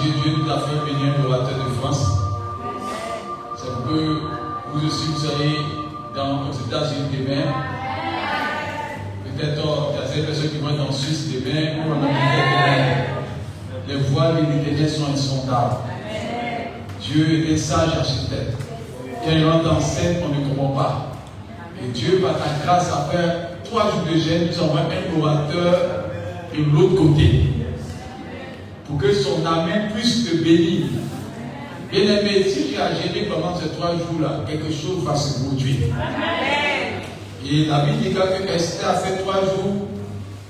Dieu, Dieu nous a fait venir un orateur de France. C'est pour que vous aussi vous soyez dans aux États-Unis demain. Peut-être oh, il y a des personnes qui vont être en Suisse demain ou en Angleterre demain. Les voies de l'Éternel sont insondables. Dieu est sage architecte. Quand il rentre dans scène, on ne comprend pas. Et Dieu, par ta grâce, a fait trois jours de gêne, nous envoie un orateur de l'autre côté que son Amen puisse te bénir. Bien aimé, si tu as gêné pendant ces trois jours-là, quelque chose va se produire. Et la Bible dit que Esther a fait trois jours,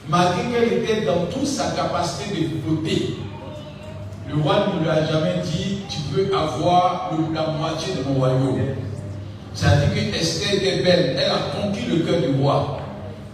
malgré qu'elle était dans toute sa capacité de beauté. Le roi ne lui a jamais dit Tu peux avoir la moitié de mon royaume. C'est-à-dire que Esther était belle, elle a conquis le cœur du roi.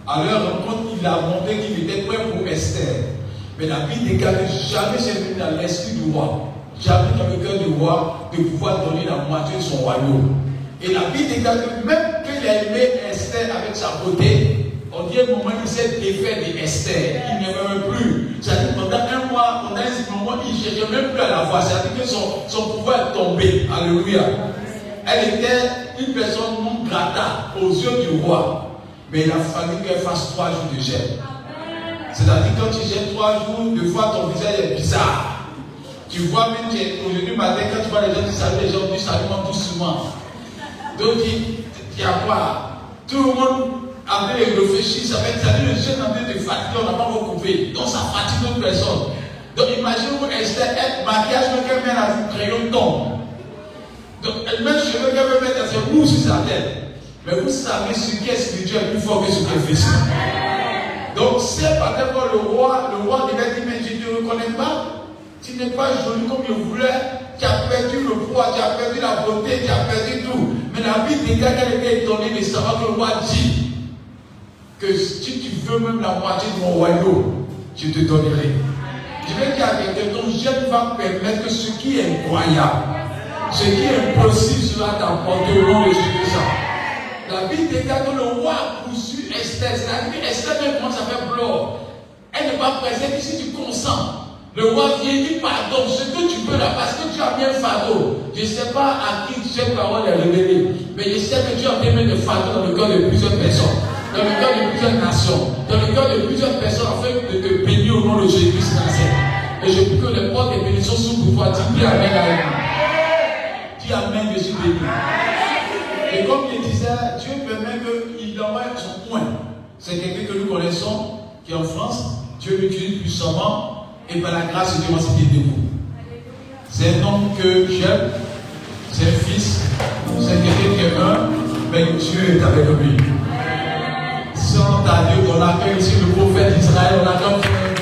À leur rencontre, il a montré qu'il était prêt pour Esther. Mais la Bible déclare que jamais c'est venu dans l'esprit du roi, jamais dans le cœur du roi, de pouvoir donner la moitié de son royaume. Et la Bible déclare que même qu'il a aimé Esther avec sa beauté, on dit un moment il s'est défait d'Esther, il n'aimait même plus. C'est-à-dire pendant un mois, pendant un moment, il ne cherchait même plus à la voir. C'est-à-dire que son, son pouvoir est tombé. Alléluia. Elle était une personne non grata aux yeux du roi. Mais il a fallu qu'elle fasse trois jours de gel. C'est-à-dire quand tu gères trois jours, des fois ton visage est bizarre. Tu vois même aujourd'hui matin, quand tu vois les gens qui saluent, les gens qui saluent tout souvent. Donc il y a quoi? Tout le monde en train de réfléchir, ça fait saluer le jeune en train de fatiguer, on n'a pas recoupé. Donc ça fatigue d'autres personnes. Donc imaginez-vous Esther, être maquillage que quelqu'un met à vous crayon tombe. Donc elle-même cheveux qu'elle veut mettre, c'est vous sur sa tête. Mais vous savez ce qui est spirituel plus fort que ce qui est physique. Donc c'est par exemple le roi, le roi devait dire, mais je ne te reconnais pas. Tu n'es pas joli comme je voulais. Tu as perdu le poids, tu as perdu la beauté, tu as perdu tout. Mais la vie dit qu'elle était étonnée de savoir que le roi dit que si tu veux même la moitié de mon royaume, je te donnerai. Je vais dire à quelqu'un, ton jeune va permettre que ce qui est incroyable, ce qui est impossible sera t'apporter au nom de Jésus. La Bible déclare que le roi a poursuivi Esther. C'est-à-dire Esther même commence à faire pleurer. Elle n'est pas présente si tu consens. Le roi vient dit pardon, ce que tu peux là, parce que tu as mis un fardeau. Je ne sais pas à qui cette parole est révélée, mais je sais que tu as mis un fardeau dans le cœur de plusieurs personnes, dans le cœur de plusieurs nations, dans le cœur de plusieurs personnes, afin de te bénir au nom de Jésus-Christ Et je prie que les portes de bénédiction sont pour toi. Dis Amen moi. Dis Amen, je suis béni. Et comme il disait, Dieu permet qu'il envoie son point. C'est quelqu'un que nous connaissons, qui est en France. Dieu l'utilise puissamment. Et par la grâce de Dieu, on s'est de vous. C'est un homme que j'aime. C'est un fils. C'est quelqu'un qui est un. Mais Dieu est avec lui. Sans ta Dieu, on accueille ici le prophète d'Israël. On accueille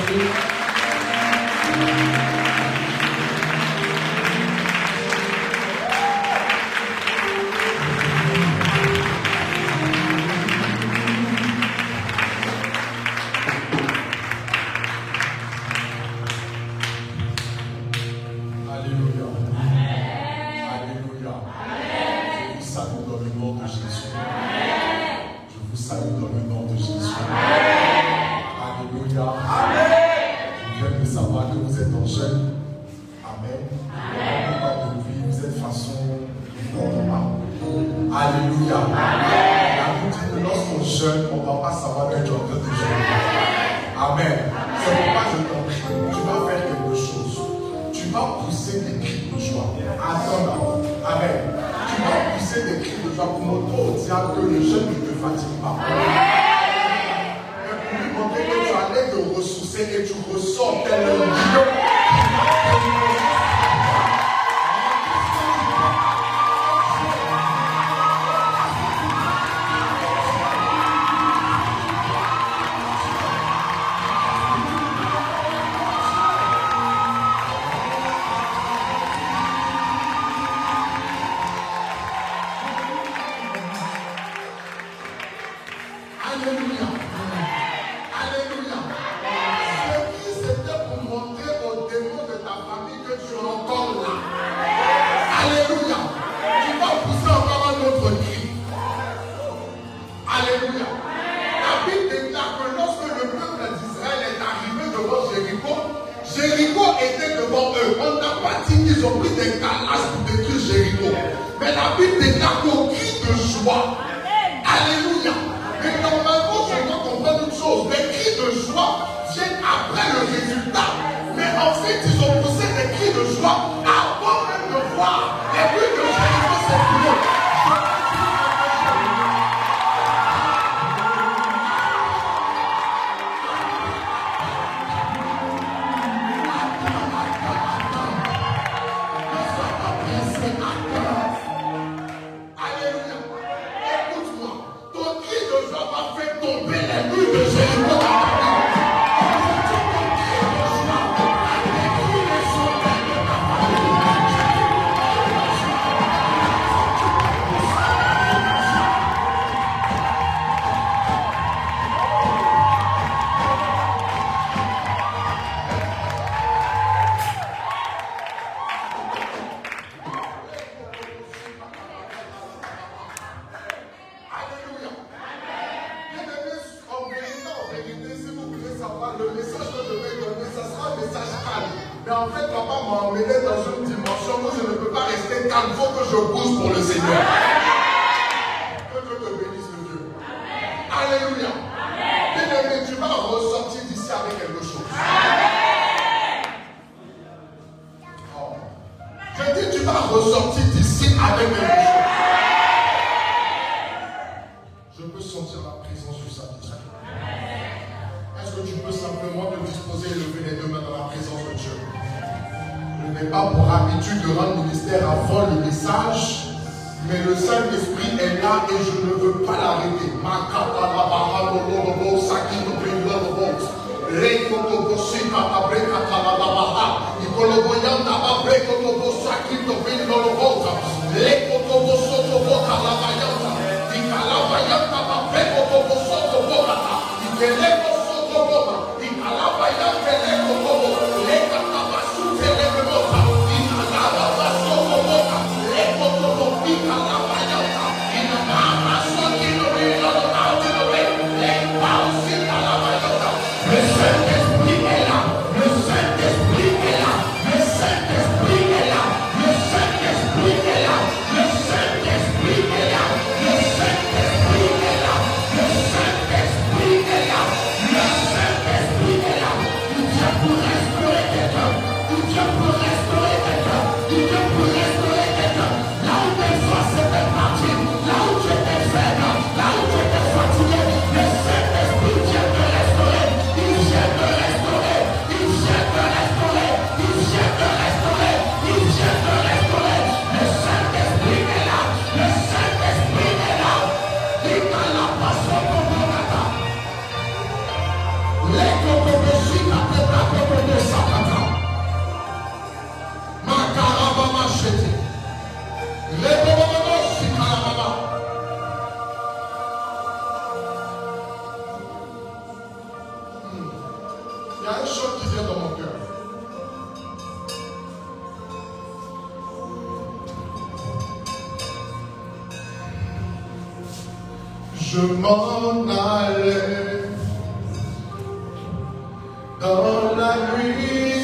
je m'en allais dans la nuit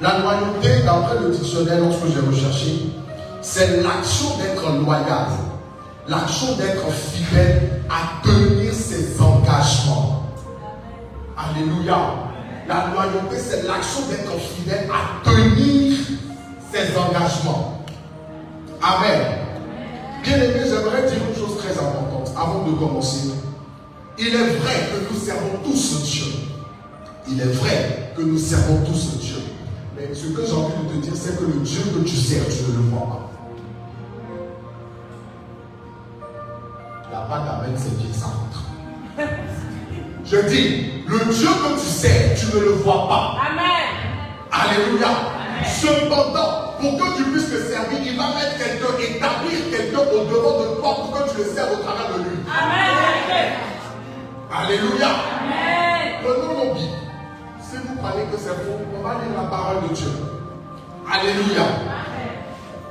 La loyauté, d'après le dictionnaire, lorsque j'ai recherché, c'est l'action d'être loyal, l'action d'être fidèle à tenir ses engagements. Alléluia. La loyauté, c'est l'action d'être fidèle à tenir ses engagements. Amen. Bien aimé, j'aimerais dire une chose très importante avant de commencer. Il est vrai que nous servons tous Dieu. Il est vrai que nous servons tous Dieu. Mais ce que j'ai envie de te dire, c'est que le Dieu que tu sers, tu ne le vois pas. La pas d'Amen, c'est bien ça rentre. Je dis, le Dieu que tu sers, tu ne le vois pas. Amen. Alléluia. Cependant, pour que tu puisses le servir, il va mettre quelqu'un, établir quelqu'un au devant de toi pour que tu le serves au travers de lui. Amen. Alléluia. Prenons nos Bibles. Vous que c'est faux, on va lire la parole de Dieu. Alléluia.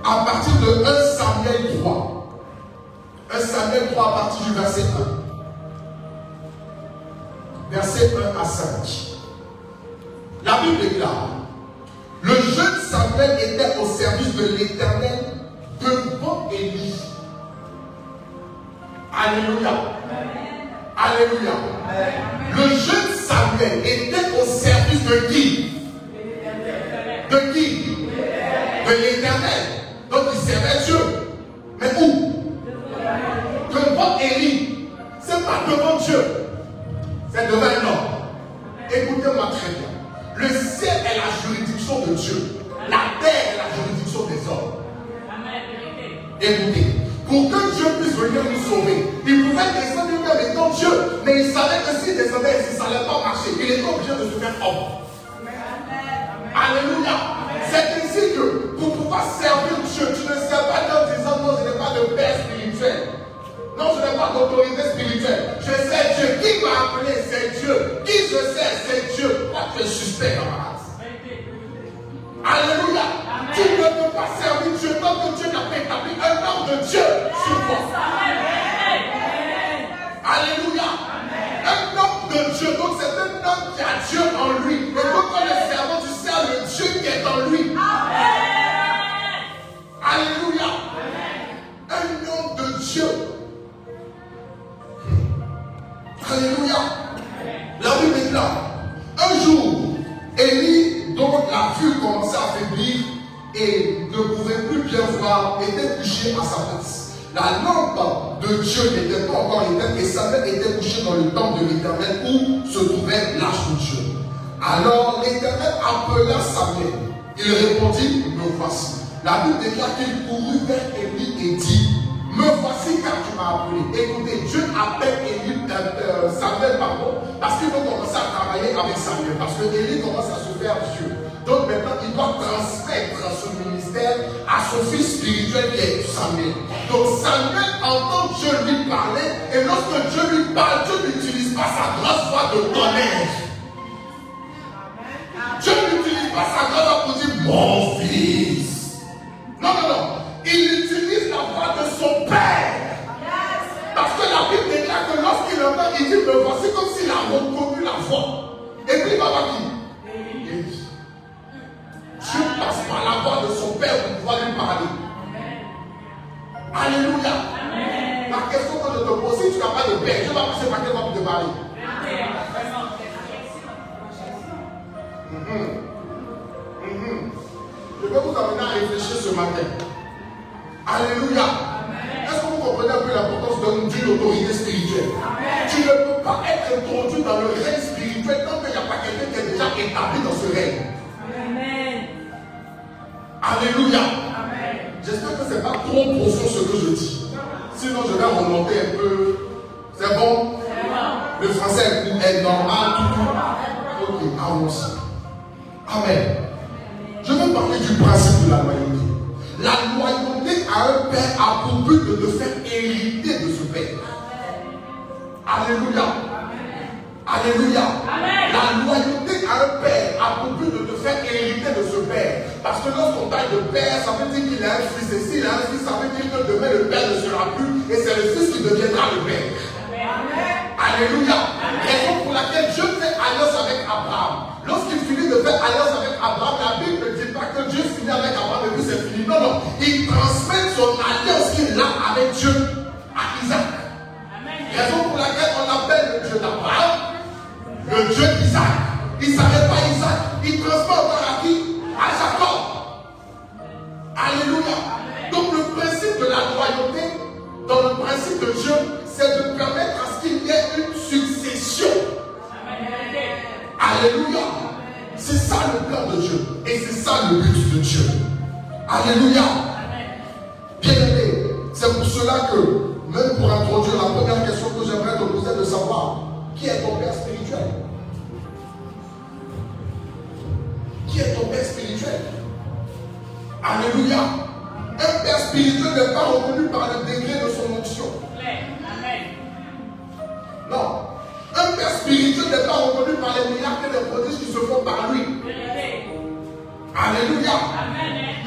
À partir de 1 Samuel 3. 1 Samuel 3 à partir du verset 1. Verset 1 à 5. La Bible déclare Le jeune Samuel était au service de l'éternel devant Élie. Alléluia. Alléluia. Le jeune Samuel était au service de qui? De qui? De l'éternel. Donc il servait Dieu. Mais où? Devant Élie. Ce n'est pas devant Dieu. C'est devant un homme. Écoutez-moi très bien. Le ciel est la juridiction de Dieu. La terre est la juridiction des hommes. Écoutez. Pour que Dieu puisse venir nous sauver, il pouvait descendre lui-même étant Dieu, mais il savait que s'il descendait ça n'allait pas marcher. Il était obligé de se faire homme. Alléluia. C'est ainsi que pour pouvoir servir Dieu, tu ne sers pas en disant non, je n'ai pas de père spirituel. Non, je n'ai pas d'autorité spirituelle. Je sais Dieu. Qui m'a appelé C'est Dieu. Qui je sais C'est Dieu. Toi, tu es suspect, camarade. Alléluia. Tu ne peux pas servir Dieu tant que Dieu n'a pas établi un homme de Dieu sur toi. Alléluia. Un homme de Dieu, donc c'est un homme qui a Dieu en lui. Et donc quand le servant, tu sers le Dieu qui est en lui. Alléluia. Un Dieu. Alléluia. La Bible déclare, un jour, Élie, dont la vue commençait à faiblir et ne pouvait plus bien voir, était couché à sa place. La lampe de Dieu n'était pas encore éteinte et Samuel était couché dans le temple de l'Éternel où se trouvait l'arche de Dieu. Alors l'Éternel appela Samuel. Il répondit, me voici. La Bible déclare qu'il courut vers Élie et dit, me voici car tu m'as appelé. Écoutez, Dieu appelle Élie, euh, euh, Samuel, pardon, parce qu'il veut commencer à travailler avec Samuel. Parce que Élie commence à se faire Dieu. Donc maintenant, il doit transmettre son ministère à son fils spirituel qui est Samuel. Donc Samuel entend Dieu lui parler, et lorsque Dieu lui parle, Dieu n'utilise pas sa grosse voix de tonnerre. Dieu n'utilise pas sa grosse voix pour dire mon fils. Non, non, non. Il utilise la voix de son père. Parce que la Bible déclare que lorsqu'il entend, il dit, me voici comme s'il a reconnu la voix. Et puis voir qui Dieu passe par la voix de son père pour pouvoir lui parler. Alléluia. La question que je te pose, si tu n'as pas de père, Dieu va passer par voix pour te parler Mhm. Mhm. Je vais vous amener à réfléchir ce matin. Alléluia. Est-ce que vous comprenez un peu l'importance d'une autorité spirituelle? Tu ne peux pas être introduit dans le règne tant qu'il n'y a pas quelqu'un qui est déjà établi dans ce règne. Alléluia. J'espère que ce n'est pas trop profond ce que je dis. Sinon, je vais remonter un peu. C'est bon? Le français est normal, tout. Ok, allons-y. Amen. Je veux parler du principe de la loyauté. La loyauté à un père a pour but de te faire hériter de ce père. Alléluia. Alléluia. La loyauté à un père a pour but de te faire hériter de ce père. Parce que lorsqu'on parle de père, ça veut dire qu'il a un fils. Et s'il a un fils, ça veut dire que demain le père ne sera plus. Et c'est le fils qui deviendra le père. Alléluia. Raison pour laquelle Dieu fait alliance avec Abraham. Lorsqu'il finit de faire alliance avec Abraham, la Bible ne dit pas que Dieu finit avec Abraham et puis c'est fini. Non, non. Il transmet son alliance qu'il a avec Dieu à Isaac. Raison pour laquelle on appelle le Dieu d'Abraham le Dieu d'Isaac. Il ne s'arrête pas Isaac. Il à qui À Jacob. Alléluia. Donc le principe de la loyauté, dans le principe de Dieu, c'est de permettre à ce qu'il y ait une succession. Alléluia. C'est ça le plan de Dieu. Et c'est ça le but de Dieu. Alléluia. Bien aimé, c'est pour cela que, même pour introduire la première question que j'aimerais te poser, de savoir qui est ton père spirituel? Qui est ton père spirituel? Alléluia. Un père spirituel n'est pas reconnu par le degré de son onction. Non. Un père spirituel n'est pas reconnu par les miracles et les prodiges qui se font par lui. Alléluia.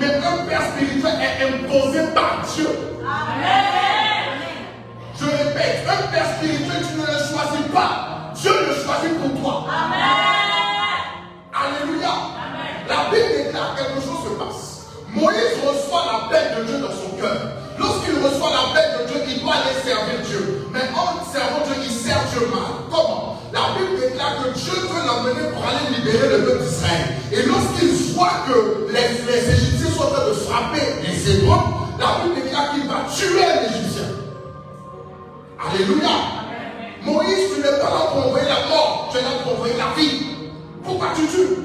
Mais un père spirituel est imposé par Dieu. Je répète, un père spirituel, Dieu dans son cœur. Lorsqu'il reçoit la paix de Dieu, il doit aller servir Dieu. Mais en servant Dieu, il sert Dieu mal. Comment? La Bible déclare que Dieu veut l'emmener pour aller libérer le peuple d'Israël. Et lorsqu'il voit que les, Égyptiens sont en train de frapper les Hébreux, la Bible déclare qu'il va tuer un Égyptien. Alléluia. Moïse, tu n'es pas là pour envoyer la mort, tu es là pour envoyer la vie. Pourquoi tu tues?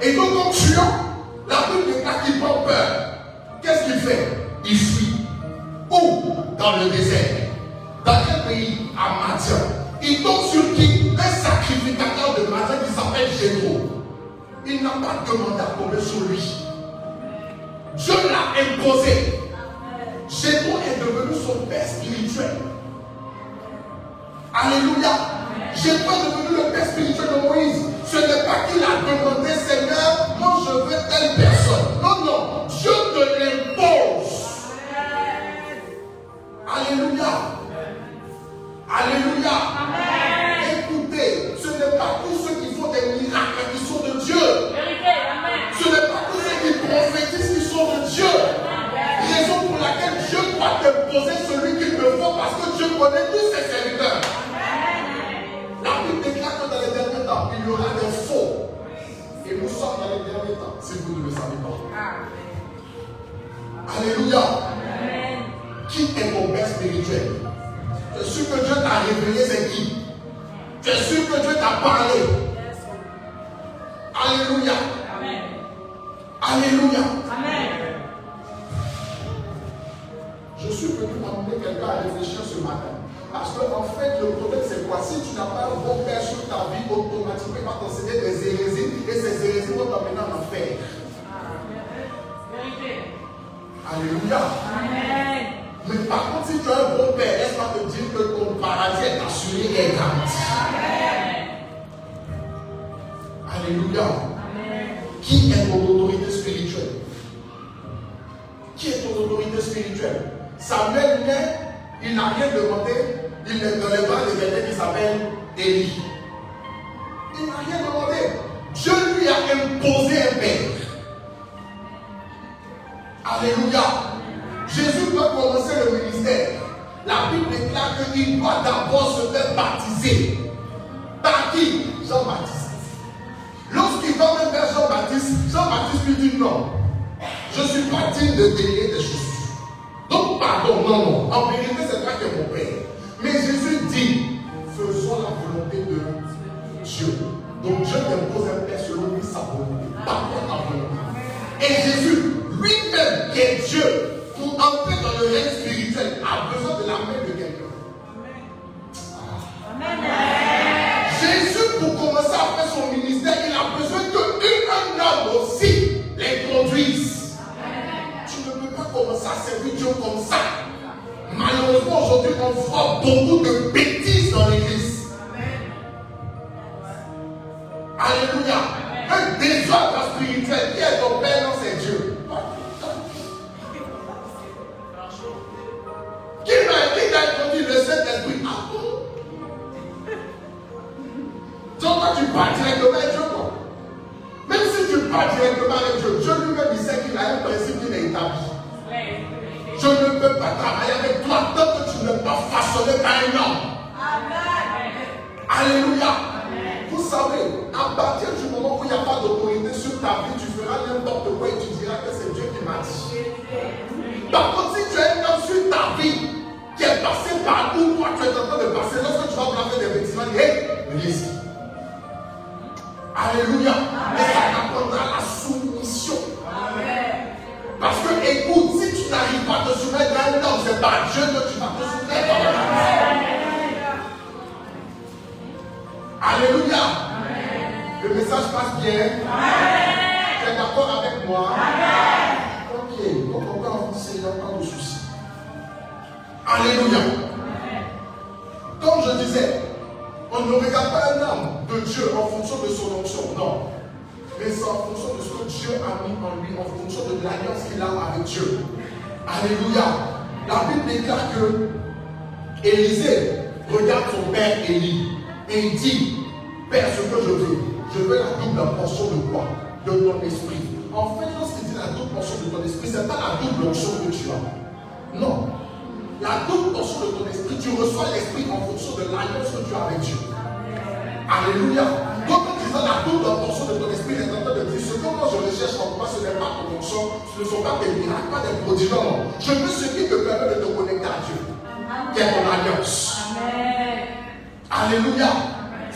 Et donc en tuant, la Bible déclare qu'il prend peur. Qu'est-ce qu'il fait? Il fuit. Où? Dans le désert. Dans quel pays? À Madian. Il tombe sur qui? Un sacrificateur de Madian qui s'appelle Jétro. Il n'a pas demandé à tomber sur lui. Dieu l'a imposé. Jétro est devenu son père spirituel. Alléluia. Est devenu le père spirituel de Moïse. Ce n'est pas qu'il a demandé, Seigneur, moi je veux telle personne. Non, non. Dieu te l'impose. Alléluia. Alléluia. Écoutez, ce n'est pas tous ceux qui font des miracles qui sont de Dieu. Ce n'est pas tous ceux qui prophétisent qui sont de Dieu. Raison pour laquelle Dieu doit te poser ce connaît tous ses serviteurs. Temps, il y aura des faux. Et nous sommes dans les derniers temps, si vous ne le savez pas. Alléluia. Qui est ton père spirituel? Tu es sûr que Dieu t'a révélé c'est qui es sûr que Dieu t'a parlé Alléluia. Alléluia. Je suis venu amener quelqu'un à réfléchir ce matin. Parce qu'en en fait, le problème, c'est quoi? Si tu n'as pas un bon père sur ta vie, automatiquement, il va t'enseigner des hérésies et ces hérésies vont t'emmener en enfer. Alléluia. Mais par contre, si tu as un bon père, laisse-moi te dire que ton paradis est assuré et garanti. Alléluia. Qui est ton autorité spirituelle? Qui est ton autorité spirituelle? Samuel il n'a rien demandé, dans les bras de quelqu'un qui s'appelle Élie. Il n'a rien demandé. Dieu lui a imposé un père. Alléluia. Jésus doit commencer le ministère. La Bible déclare qu'il doit d'abord se faire baptiser. Par qui? Jean-Baptiste. Lorsqu'il va même vers Jean-Baptiste, Jean-Baptiste lui dit non. Je ne suis pas digne de délier des choses. Donc, pardon, non, non. En vérité, c'est toi qui es mon Père. Et Jésus, lui-même, est Dieu, moi recherche en toi, ce n'est pas ton onction, ce ne sont pas des miracles, pas des prodiges. Non. Je veux ce qui te permet de te connecter à Dieu, qui est ton alliance. Alléluia.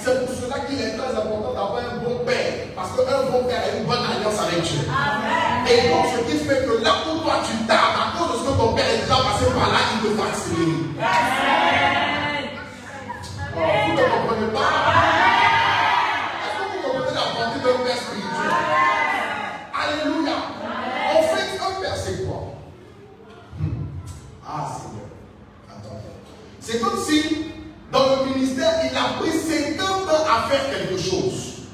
C'est pour cela qu'il est très important d'avoir un bon père. Parce qu'un bon père a une bonne alliance avec Dieu. Et donc, ce qui fait que là où toi tu tardes, à cause de ce que ton père est déjà passé par là, il te va accélérer. Oh, C'est comme si, dans le ministère, il a pris 50 ans à faire quelque chose.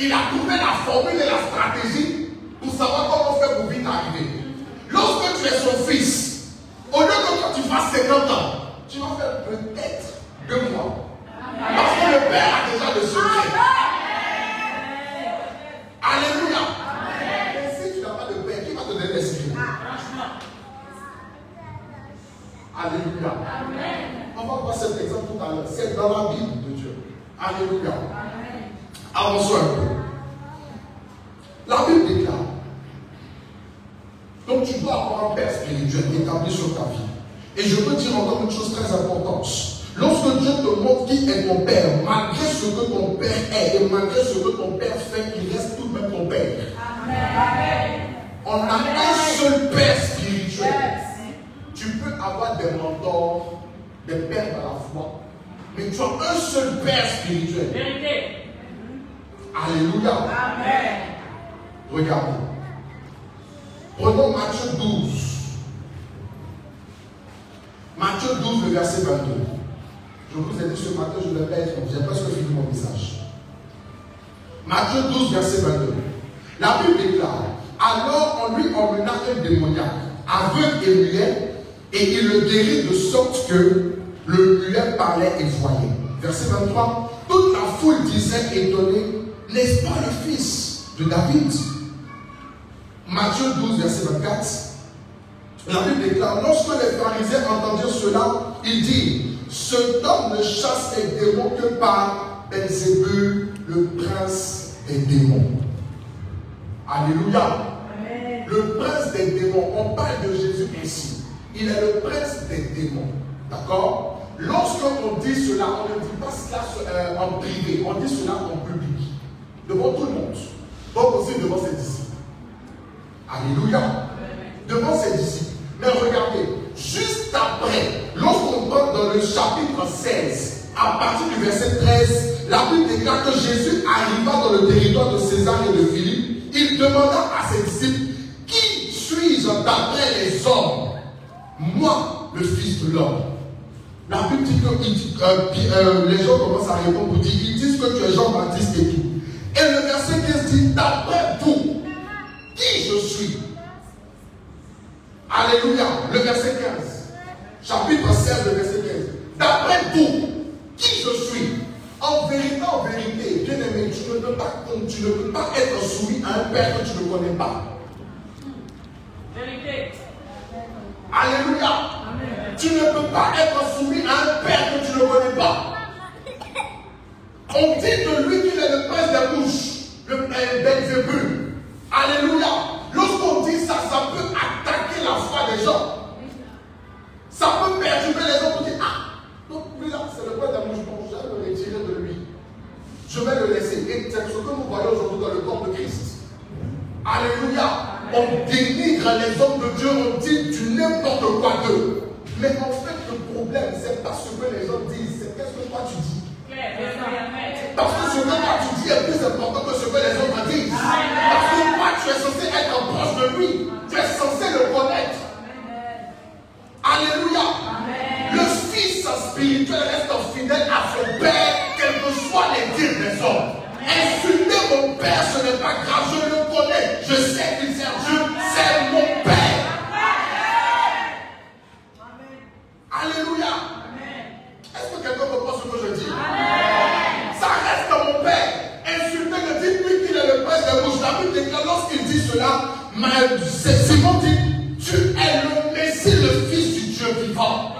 Il a trouvé la formule et la stratégie pour savoir comment faire pour vite arriver. Lorsque tu es son fils, au lieu que toi tu fasses 50 ans, tu vas faire peut-être deux mois. Parce que le Père a déjà le secret. Alléluia. Et si tu n'as pas de Père, qui va te donner les secrets Alléluia. On va voir cet exemple tout à l'heure. C'est dans la Bible de Dieu. Alléluia. Avançons un peu. La Bible déclare. Donc tu dois avoir un père spirituel établi sur ta vie. Et je peux dire encore une chose très importante. Lorsque Dieu te montre qui est ton père, malgré ce que ton père est et malgré ce que ton père fait, il reste tout de même ton père. On a un seul père spirituel. Tu peux avoir des mentors, des pères dans la foi, mais tu as un seul père spirituel. Alléluia. Amen. Regardez. Prenons Matthieu 12. Matthieu 12, le verset 22. Je vous ai dit ce matin, je le répète, j'ai presque fini mon message. Matthieu 12, verset 22. La Bible déclare Alors on lui emmena un démoniaque, aveugle et muet, et il le guérit de sorte que le muet parlait et voyait. Verset 23. Toute la foule disait étonnée N'est-ce pas le fils de David? Matthieu 12, verset 24. La Bible déclare Lorsque les pharisiens entendirent cela, ils disent Cet homme ne chasse les démons que par Belzébul, le prince des démons. Alléluia. Le prince des démons, on parle de Jésus ici. Il est le prince des démons. D'accord? Lorsqu'on dit cela, on ne dit pas cela euh, en privé, on dit cela en public. Devant tout le monde. Donc aussi devant ses disciples. Alléluia. Devant ses disciples. Mais regardez, juste après, lorsqu'on parle dans le chapitre 16, à partir du verset 13, la Bible déclare que Jésus arriva dans le territoire de César et de Philippe. Il demanda à ses disciples, qui suis-je d'après les hommes? Moi, le Fils de l'homme. La Bible dit que euh, euh, les gens commencent à répondre pour dire, ils disent que tu es Jean-Baptiste et tout. Et le verset 15 dit, d'après vous, qui je suis? Alléluia. Le verset 15. Chapitre 16, le verset 15. D'après vous, qui je suis? En vérité, en vérité, bien aimé, tu ne peux pas, tu ne peux pas être soumis à un père que tu ne connais pas. Vérité. Alléluia. Tu ne peux pas être soumis à un père que tu ne connais pas. On dit de lui qu'il est le prince des bouches, le Belzébul. Alléluia. Lorsqu'on dit ça, ça peut attaquer la foi des gens. Ça peut perturber les gens pour dire Ah, donc lui là, c'est le prince des bouches. Bon, je vais le retirer de lui. Je vais le laisser. Et c'est ce que nous voyons aujourd'hui dans le corps de Christ. Alléluia. On dénigre les hommes de Dieu, on dit du n'importe quoi d'eux. Mais en fait, le problème, c'est pas ce que les gens disent, c'est qu'est-ce que toi tu dis. Parce que ce que toi tu dis est plus important que ce que les autres disent. Parce que toi, tu es censé être proche de lui. Tu es censé le connaître. Alléluia. Le fils spirituel reste fidèle à son père, quels que soient les dires des hommes. Insulter mon père, ce n'est pas grave, je le connais. Je sais qu'il sert Dieu, c'est mon père. Alléluia. Est-ce que quelqu'un comprend ce que je dis? Ça reste mon père. Insulter ne dit qu'il est le père des bouches. La Bible déclare lorsqu'il dit cela, Simon dit Tu es le Messie, le Fils du Dieu vivant.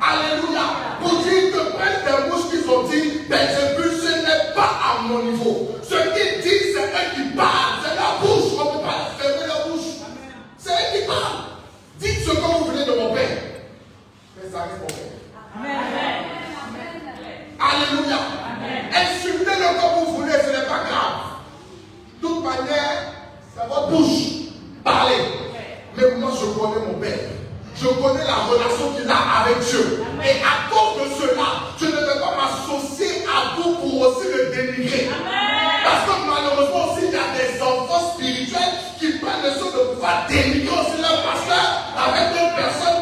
Alléluia. Pour dire que prince des bouches qu'ils ont dit, ben, ce n'est pas à mon niveau. Ce qu'il dit, c'est eux qui parlent. C'est la bouche. On ne peut pas fermer la bouche. C'est eux qui parlent. Dites ce que vous voulez de mon père. Alléluia. Insultez-le comme vous voulez, ce n'est pas grave. De toute manière, c'est votre bouche. Parlez. Mais moi, je connais mon père. Je connais la relation qu'il a avec Dieu. Et à cause de cela, je ne vais pas m'associer à vous pour aussi le dénigrer. Parce que malheureusement aussi, il y a des enfants spirituels qui prennent le soin de pouvoir dénigrer aussi leur pasteur avec d'autres personnes.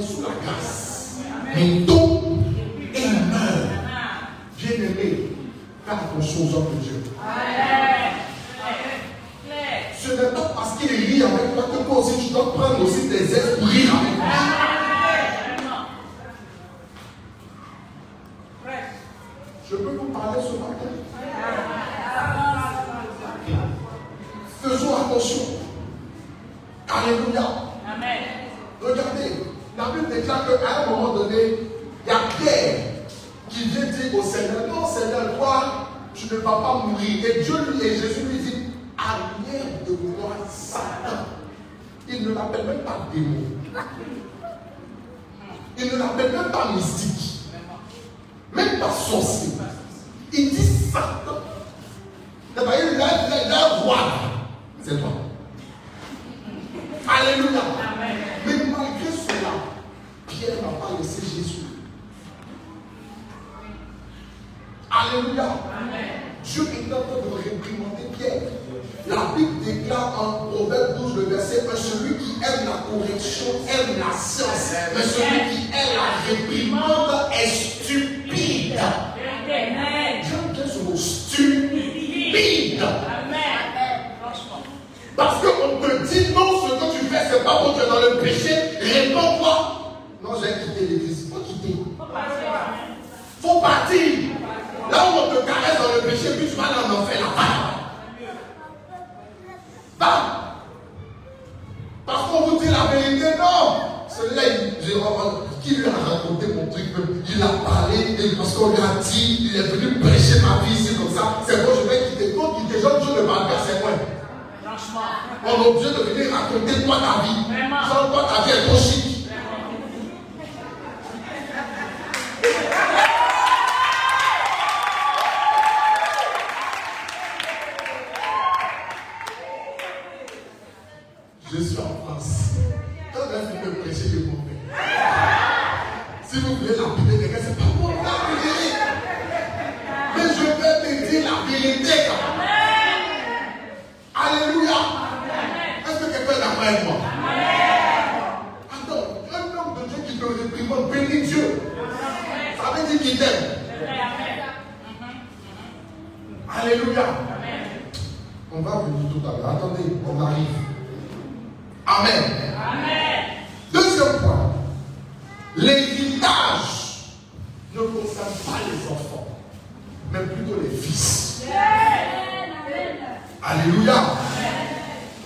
tombe sous la grâce. Mais il tombe et il meurt. Bien aimé, fais attention aux hommes de Dieu. Ce n'est pas parce qu'il est lié avec toi que toi aussi tu dois prendre aussi des ailes. Mais plutôt les fils. Alléluia.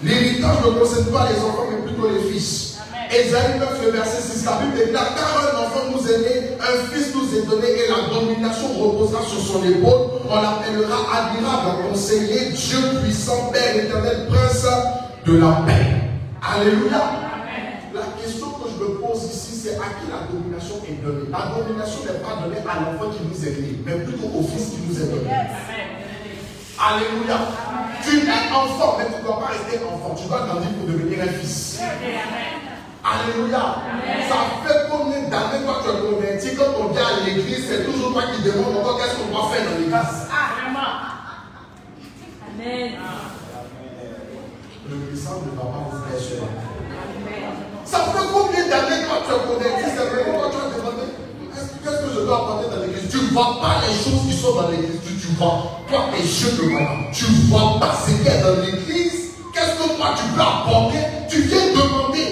L'héritage ne concerne pas les enfants, mais plutôt les fils. Ésaïe 9, le verset 6, la Bible déclare Car un enfant nous est né, un fils nous est donné, et la domination reposera sur son épaule. On l'appellera admirable, conseiller, Dieu puissant, Père éternel, prince de la paix. Alléluia. La question que je me pose ici, c'est à qui la domination est donnée La domination n'est pas donnée à l'enfant qui nous est né, mais plutôt au fils qui nous est donné. Alléluia. Tu es enfant, mais tu ne dois pas rester enfant. Tu dois grandir pour devenir un fils. Alléluia. Ça fait combien d'années que tu es converti quand on vient à l'église, c'est toujours toi qui demandes encore qu'est-ce qu'on doit faire dans l'église. Amen. Le puissant ne va pas vous faire Ça fait combien d'années que tu es converti, c'est vraiment toi tu as demandé Qu'est-ce que dois apporter dans l'église Tu ne vois pas les choses qui sont dans l'église. Tu, tu vois. Toi, tes yeux de voient. Tu ne vois pas ce qu'il y a dans l'église. Qu'est-ce que toi tu peux apporter? Tu viens demander.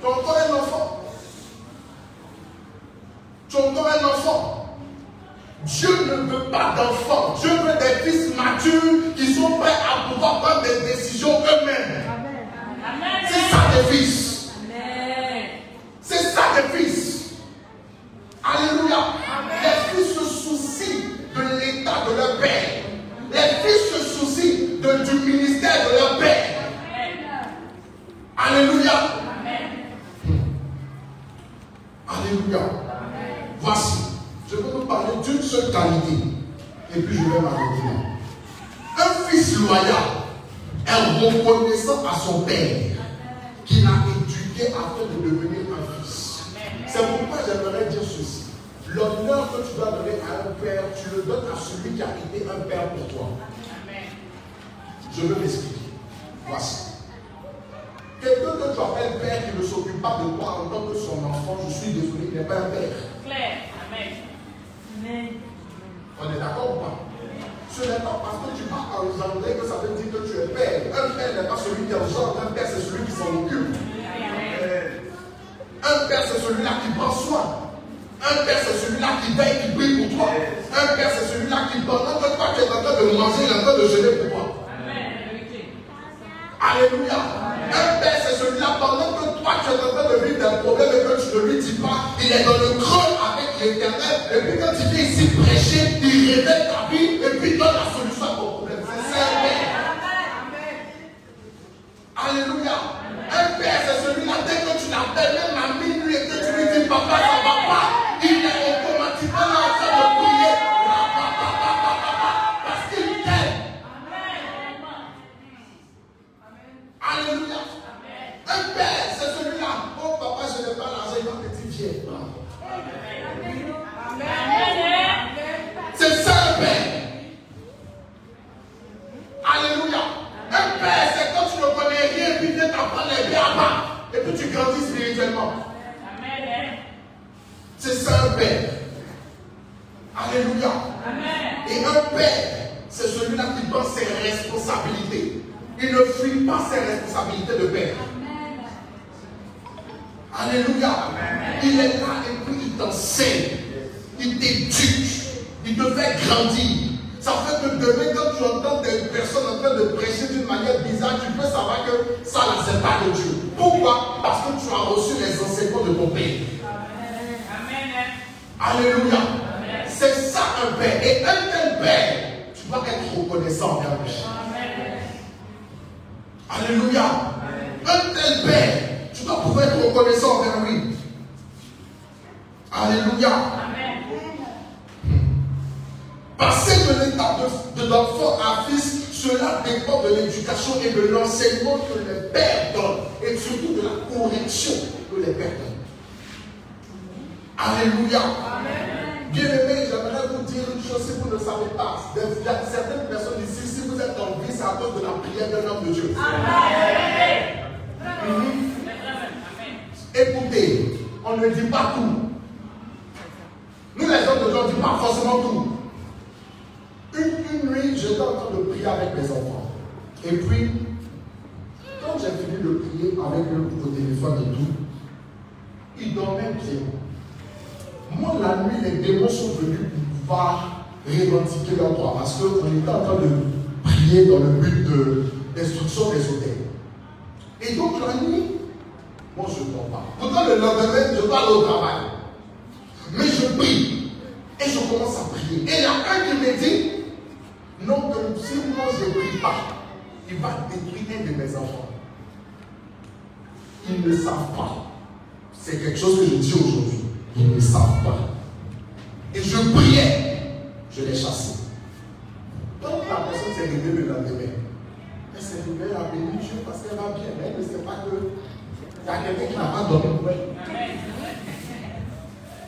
Tu es encore un enfant. Tu es encore un enfant. Dieu ne veut pas d'enfants. Dieu veut des fils matures qui sont prêts à pouvoir prendre des décisions eux-mêmes. C'est ça des fils. C'est ça des fils. Alléluia. Les fils se soucient de l'état de leur père. Les fils se soucient du ministère de leur père. Alléluia. Alléluia. Voici. Je vais vous parler d'une seule qualité. Et puis je vais m'arrêter là. Un fils loyal est reconnaissant à son père qu'il a éduqué afin de devenir un fils. C'est pourquoi j'aimerais dire ceci. L'honneur que tu dois donner à un père, tu le donnes à celui qui a été un père pour toi. Je veux m'expliquer. Voici. Quelqu'un que tu appelles père qui ne s'occupe pas de toi en tant que son enfant, je suis désolé, il n'est pas un père. Claire. Amen. On est d'accord ou pas? Ce n'est pas parce que tu parles en anglais que ça veut dire que tu es père. Un père n'est pas celui qui engendre, un père c'est celui qui s'en occupe. Un père c'est celui-là qui prend soin. Un père c'est celui-là qui veille, qui brille pour toi. Un père c'est celui-là qui pendant que toi tu es en train de manger, il est en train de jeûner pour toi. Alléluia. Un père, c'est celui-là, pendant que toi, tu es en train de vivre des problèmes et que tu ne lui dis pas, il est dans le creux avec l'éternel. Et puis quand il vient ici prêcher, il révèle ta vie et puis donne la solution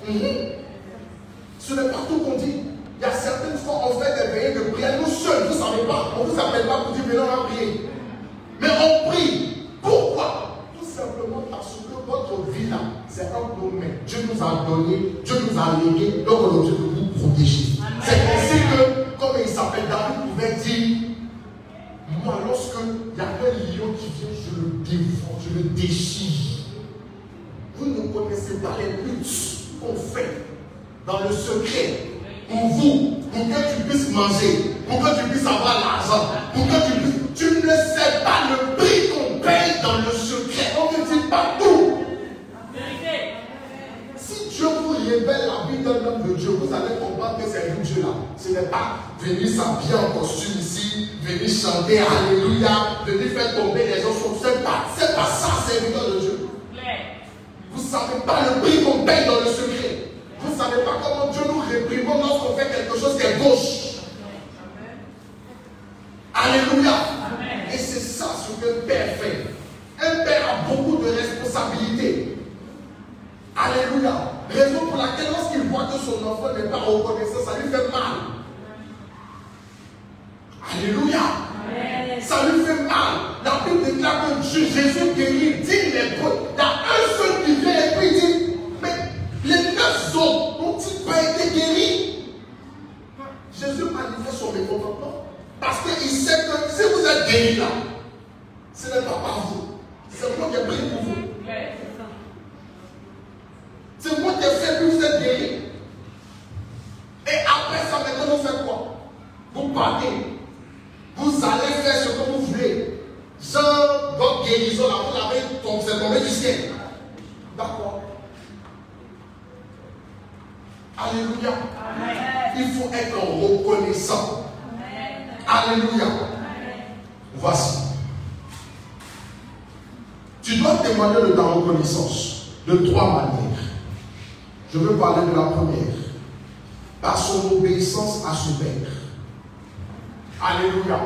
Ce n'est pas tout qu'on dit. Il y a certaines fois, on fait des veillées de prière, nous seuls, vous ne savez pas. On ne vous appelle pas pour dire, mais on va prier. Mais on prie. Pourquoi? Tout simplement parce que votre vie là, c'est un domaine. Dieu nous a donné, Dieu nous a légué, donc on besoin de vous protéger. C'est ainsi que, comme il s'appelle, David pouvait dire, moi, lorsque il y a un lion qui vient, je le défends, je le déchire. Vous ne connaissez pas les buts fait dans le secret pour vous, pour que tu puisses manger, pour que tu puisses avoir l'argent, pour que tu puisses. Tu ne sais pas le prix qu'on paye dans le secret. On ne dit pas tout. Si Dieu vous révèle la vie d'un homme de Dieu, vous allez comprendre que c'est un Dieu là. Ce n'est pas venir s'habiller en costume ici, venir chanter Alléluia, venir faire tomber les gens. Ce n'est pas, c'est pas ça, serviteur de Dieu. Vous ne savez pas le prix qu'on paye dans le secret. Vous ne savez pas comment Dieu nous réprime lorsqu'on fait quelque chose qui est gauche. Alléluia. Et c'est ça ce qu'un père fait. Un père a beaucoup de responsabilités. Alléluia. Raison pour laquelle lorsqu'il voit que son enfant n'est pas reconnaissant, ça lui fait mal. Alléluia. Ça lui fait mal. La Bible déclare que Jésus guérit, dit les potes. Il y a un seul qui vient et puis il dit, mais les neuf autres n'ont-ils pas été guéris Manifeste son mécontentement. Parce qu'il sait que si vous êtes guéris là, ce n'est pas par vous. C'est moi qui ai pris pour vous. C'est moi qui ai fait que vous êtes guéris. Et après ça, maintenant, vous faites quoi? Vous partez. Vous allez faire ce que vous voulez. Sans votre guérison, là, vous l'avez tombé du ciel. D'accord Alléluia. Il faut être reconnaissant. Alléluia. Voici. Tu dois témoigner de ta reconnaissance de trois manières. Je veux parler de la première. Par son obéissance à son Père. Alléluia.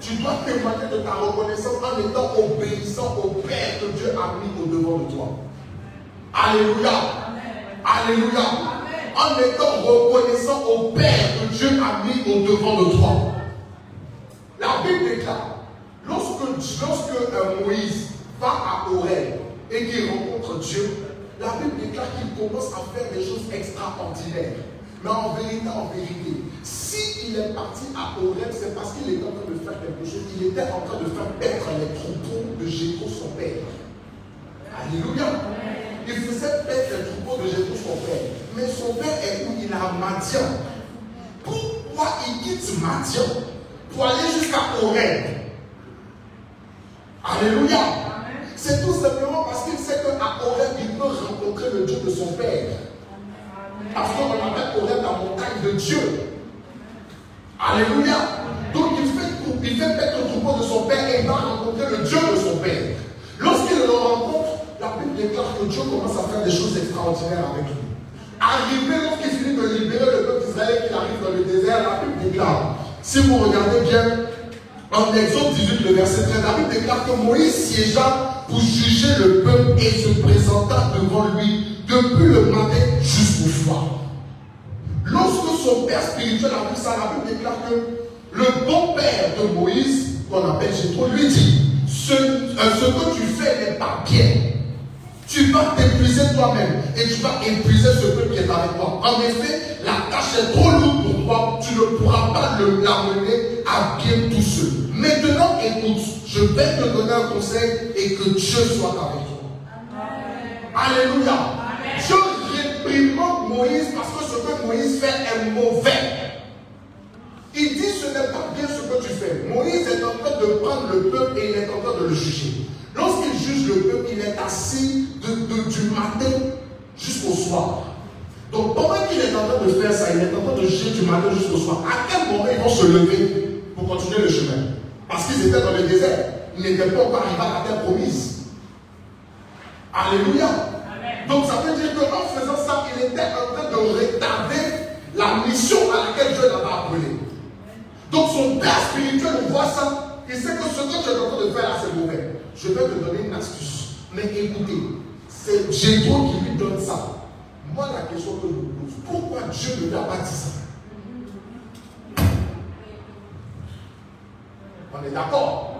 Tu dois témoigner de ta reconnaissance en étant obéissant au Père que Dieu a mis au devant de toi. Alléluia. Alléluia. En étant reconnaissant au Père que Dieu a mis au devant de toi. La Bible déclare, lorsque, lorsque euh, Moïse va à Horeb et qu'il rencontre Dieu, la Bible déclare qu'il commence à faire des choses extraordinaires. Mais en vérité, en vérité, s'il est parti à Horeb, c'est parce qu'il était en train de faire quelque chose. Il était en train de faire paître les troupeaux de Jéhovah, son père. Alléluia. Il faisait paître les troupeaux de Jéhovah, son père. Mais son père est où? Il à Madian. Pourquoi il quitte Madian pour aller jusqu'à Horeb Alléluia. C'est tout simplement parce qu'il sait qu'à Horeb, il peut rencontrer le Dieu de son père. Parce qu'on appelle Horeb la montagne de Dieu. Alléluia. Donc il fait, il fait le troupeau de son père et il va rencontrer le Dieu de son père. Lorsqu'il le rencontre, déclare que Dieu commence à faire des choses extraordinaires avec lui. Arrivé lorsqu'il finit de libérer le peuple d'Israël qui arrive dans le désert, la Bible déclare, si vous regardez bien, en Exode 18, le verset 13, la Bible déclare que Moïse siégea pour juger le peuple et se présenta devant lui depuis le matin jusqu'au soir. Lorsque son père spirituel a vu ça, la Bible déclare que le bon père de Moïse, qu'on appelle Jétro, lui dit ce, euh, ce que tu fais n'est pas bien. Tu vas t'épuiser toi-même et tu vas épuiser ce peuple qui est avec toi. En effet, la tâche est trop lourde pour pourras, tu ne pourras pas l'amener à bien tout seul. Maintenant, écoute, je vais te donner un conseil et que Dieu soit avec toi. Alléluia. Je réprimande Moïse parce que ce que Moïse fait est mauvais. Il dit ce n'est pas bien ce que tu fais. Moïse est en train de prendre le peuple et il est en train de le juger. Lorsqu'il juge le peuple, il est assis du matin jusqu'au soir. Donc pendant qu'il est en train de faire ça, il est en train de juger du matin jusqu'au soir. À quel moment ils vont se lever pour continuer le chemin? Parce qu'ils étaient dans le désert. Ils n'étaient pas encore arrivés à la terre promise. Alléluia. Donc ça veut dire qu'en faisant ça, il était en train de retarder la mission à laquelle Dieu l'avait appelé. Donc son père spirituel voit ça. Il sait que ce que tu es en train de faire là, c'est mauvais. Je vais te donner une astuce. Mais écoutez, c'est Jésus qui lui donne ça. Moi, la question que je me pose, pourquoi Dieu ne lui a pas dit ça? On est d'accord?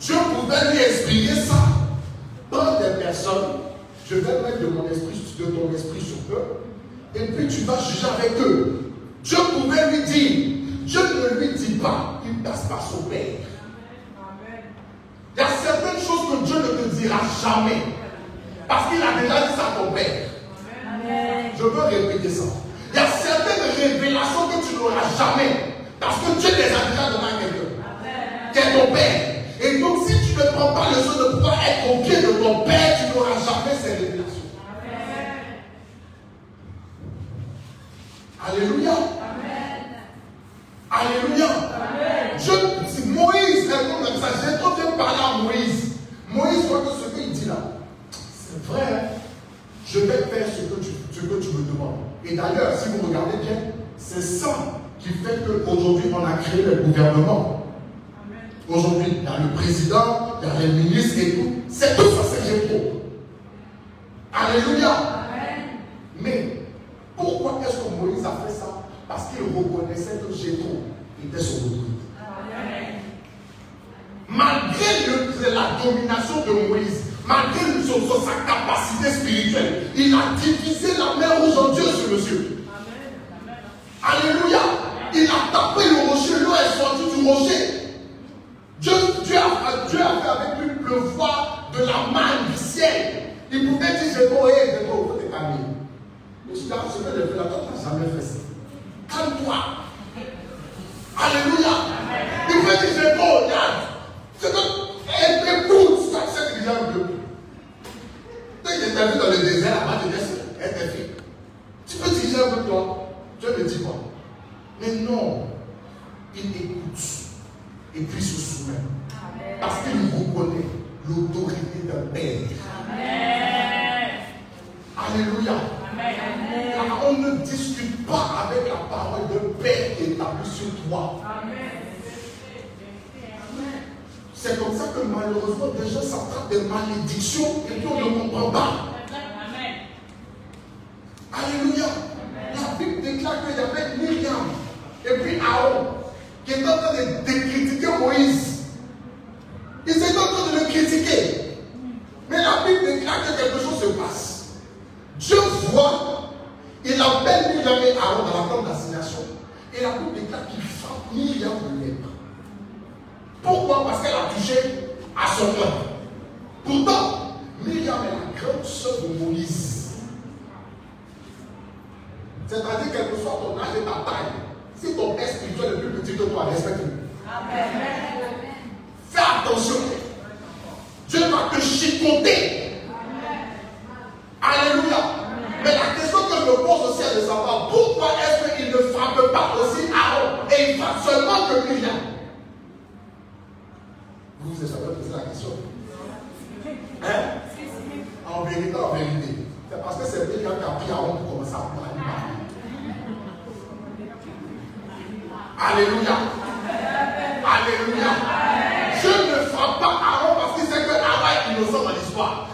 Dieu pouvait lui expliquer ça dans des personnes. Je vais mettre de mon esprit, de ton esprit sur eux. Et puis tu vas juger avec eux. Dieu pouvait lui dire, Dieu ne lui dit pas, il passe par son Père. Il y a certaines choses que Dieu ne te dira jamais. Parce qu'il a déjà dit ça à ton Père. Je veux répéter ça. Il y a certaines révélations que tu n'auras jamais. Parce que Dieu les a déjà données à quelqu'un. Qui est ton Père. Et donc, si tu ne prends pas Alléluia. Alléluia. Je ne frappe pas Aaron parce qu'il sait que Aaron est innocent dans l'histoire.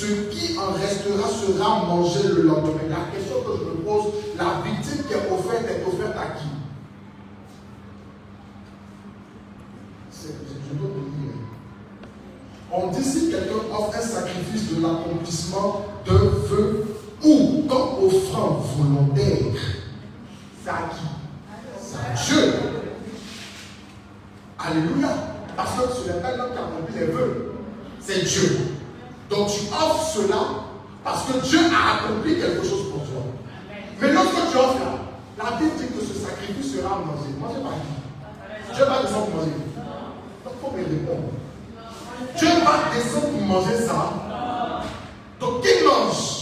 ce qui en restera sera mangé le lendemain. La question que je me pose, la victime qui est offerte est offerte à qui? C'est je dois dire. On dit si quelqu'un offre un sacrifice de l'accomplissement d'un vœu ou comme offrande volontaire, c'est à qui? C'est à Dieu. Alléluia. Parce que ce n'est pas l'homme qui a rempli les vœux, c'est Dieu. Donc tu offres cela parce que Dieu a accompli quelque chose pour toi. Mais lorsque tu offres là, la Bible dit que ce sacrifice sera mangé. Moi, je pas dit. Dieu va descendre manger. Donc, il faut me répondre. Dieu va descendre pour manger ça. Donc, qui mange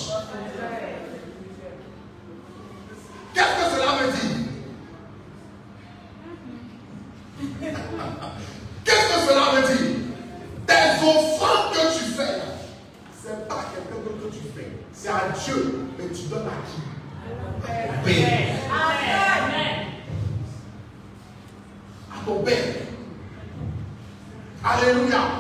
え、みん。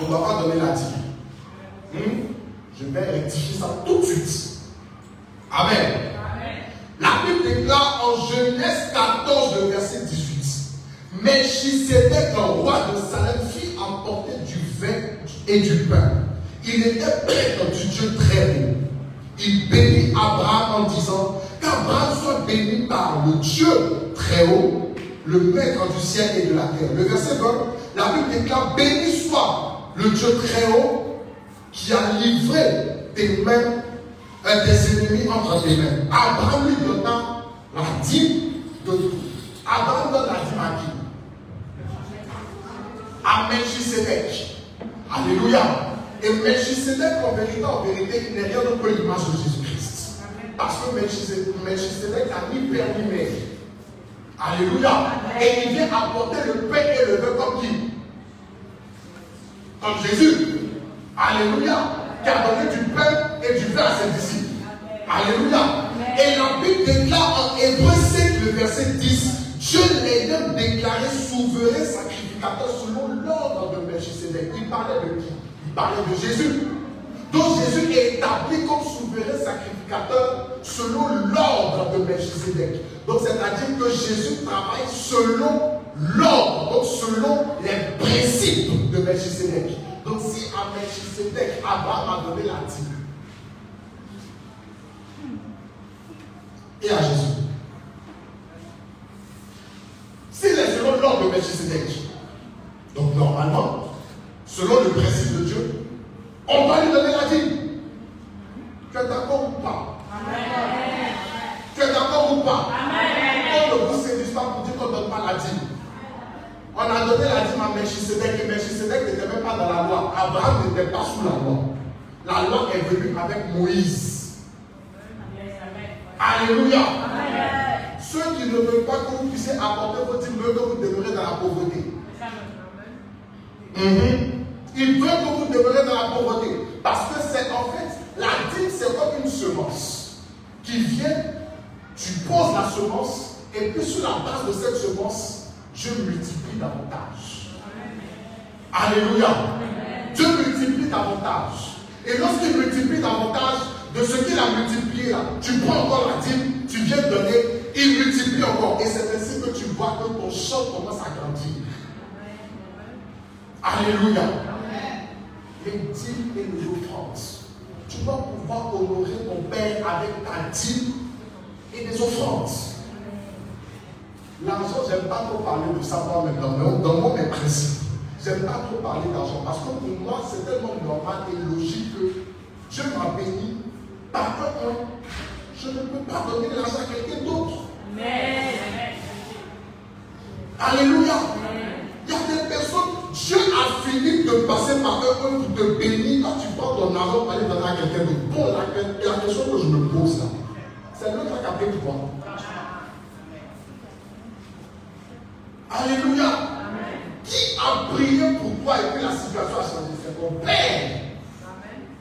On ne va pas donner la dîme. Hmm? Je vais rectifier ça tout de suite. Amen. La Bible déclare en Genèse 14, le verset 18. Mais Chisédek, le roi de Salem, fit emporter du vin et du pain. Il était prêtre du Dieu très haut. Il bénit Abraham en disant qu'Abraham soit béni par le Dieu très haut, le maître du ciel et de la terre. Le verset 20, la Bible déclare Béni soit le Dieu très haut qui a livré tes mains un des ennemis entre tes mains. Abraham lui donna la dîme de tout. Abraham donne la dîme à qui? À Melchisedec. Alléluia. Et Melchisedec, en vérité, en vérité, il n'est rien d'autre que l'image de Jésus-Christ. Parce que Melchisedec a ni père ni. Alléluia. Et il vient apporter le pain et le vin comme qui? Comme Jésus. Alléluia qui a donné du pain et du vin à ses disciples. Alléluia. Et la Bible déclare en Hébreu 5, le verset 10, Dieu même déclaré souverain sacrificateur selon l'ordre de Melchisedec. Il parlait de qui? Il parlait de Jésus. Donc Jésus est établi comme souverain sacrificateur selon l'ordre de Melchisedec. Donc c'est-à-dire que Jésus travaille selon l'ordre, donc selon les principes de Melchisedec. Donc si à Melchisedec, Abraham a donné la dîme, et à Jésus. S'il est selon l'ordre de Melchisedec, donc normalement, selon le principe de Dieu, on va lui donner la dîme. Tu es d'accord ou pas? Amen. Tu es d'accord ou pas? Amen. On ne vous séduise pas pour dire qu'on ne donne pas la dîme. On a donné la dîme à Melchisedec et Melchisedec n'était même pas dans la loi. Abraham n'était pas sous la loi. La loi est venue avec Moïse. Alléluia. Ceux qui ne veulent pas que vous puissiez apporter vos dîmes veulent que vous demeurez dans la pauvreté. Mhm. Ils veulent que vous demeurez dans la pauvreté. Parce que c'est en fait, la dîme, c'est comme une semence qui vient, tu poses la semence, et puis sur la base de cette semence, Dieu multiplie davantage. Alléluia. Dieu multiplie davantage. Et lorsqu'il multiplie davantage, de ce qu'il a multiplié là, tu prends encore la dîme, tu viens donner, il multiplie encore. Et c'est ainsi que tu vois que ton champ commence à grandir. Alléluia. Les dîmes et les offrandes. Tu vas pouvoir honorer ton Père avec ta dîme et des offrandes. L'argent, je n'aime pas trop parler de ça maintenant, mais dans mon principe, je n'aime pas trop parler d'argent parce que pour moi, c'est tellement normal et logique que Dieu m'a béni. Par contre, je ne peux pas donner l'argent à quelqu'un d'autre. Alléluia. Il y a des personnes, Dieu a fini de passer par eux pour te bénir quand tu prends ton argent pour aller donner à quelqu'un d'autre. Bon, la, la, question que je me pose là, c'est l'autre qui a toi. Alléluia. Qui a prié pour toi et puis la situation a changé C'est ton Père.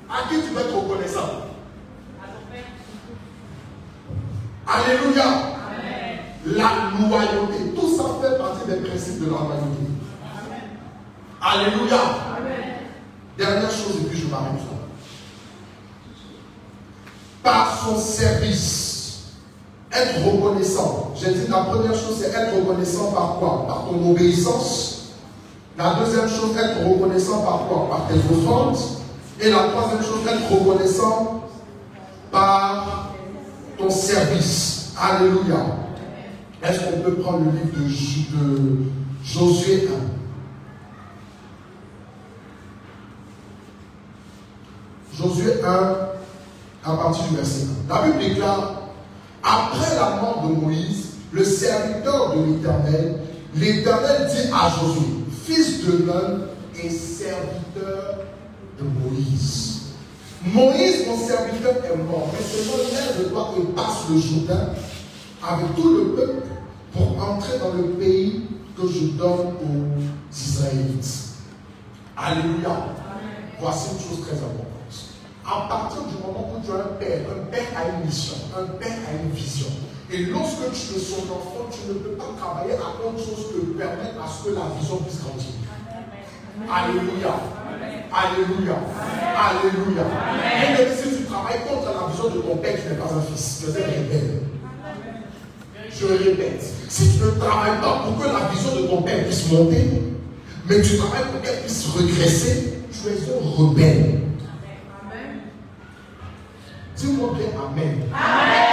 À qui tu veux être reconnaissant? Alléluia. La loyauté. Tout ça fait partie des principes de la loyauté. Alléluia. Dernière chose et puis je m'arrête là. Par son service être reconnaissant. J'ai dit la première chose, c'est être reconnaissant par quoi? Par ton obéissance. La deuxième chose, être reconnaissant par quoi? Par tes offrandes. Et la troisième chose, être reconnaissant par ton service. Alléluia. Est-ce qu'on peut prendre le livre de, de Josué 1 Josué 1, à partir du verset 1. La Bible déclare après la mort de Moïse, le serviteur de l'Éternel, l'Éternel dit à Josué, fils de Nun et serviteur de Moïse. Moïse, mon serviteur, est mort. Maintenant, lève de toi et passe le Jourdain avec tout le peuple pour entrer dans le pays que je donne aux Israélites. Alléluia. Voici une chose très importante. À partir du moment où tu as un père, un père a une mission, un père a une vision. Et lorsque tu es son enfant, tu ne peux pas travailler à autre chose que permettre à ce que la vision puisse grandir. Alléluia. Alléluia. Alléluia. Et si tu travailles contre la vision de ton père, tu n'es pas un fils, tu es un rebelle. Je répète, si tu ne travailles pas pour que la vision de ton père puisse monter, mais tu travailles pour qu'elle puisse regresser, tu es un rebelle. Dis-moi bien Amen. Amen.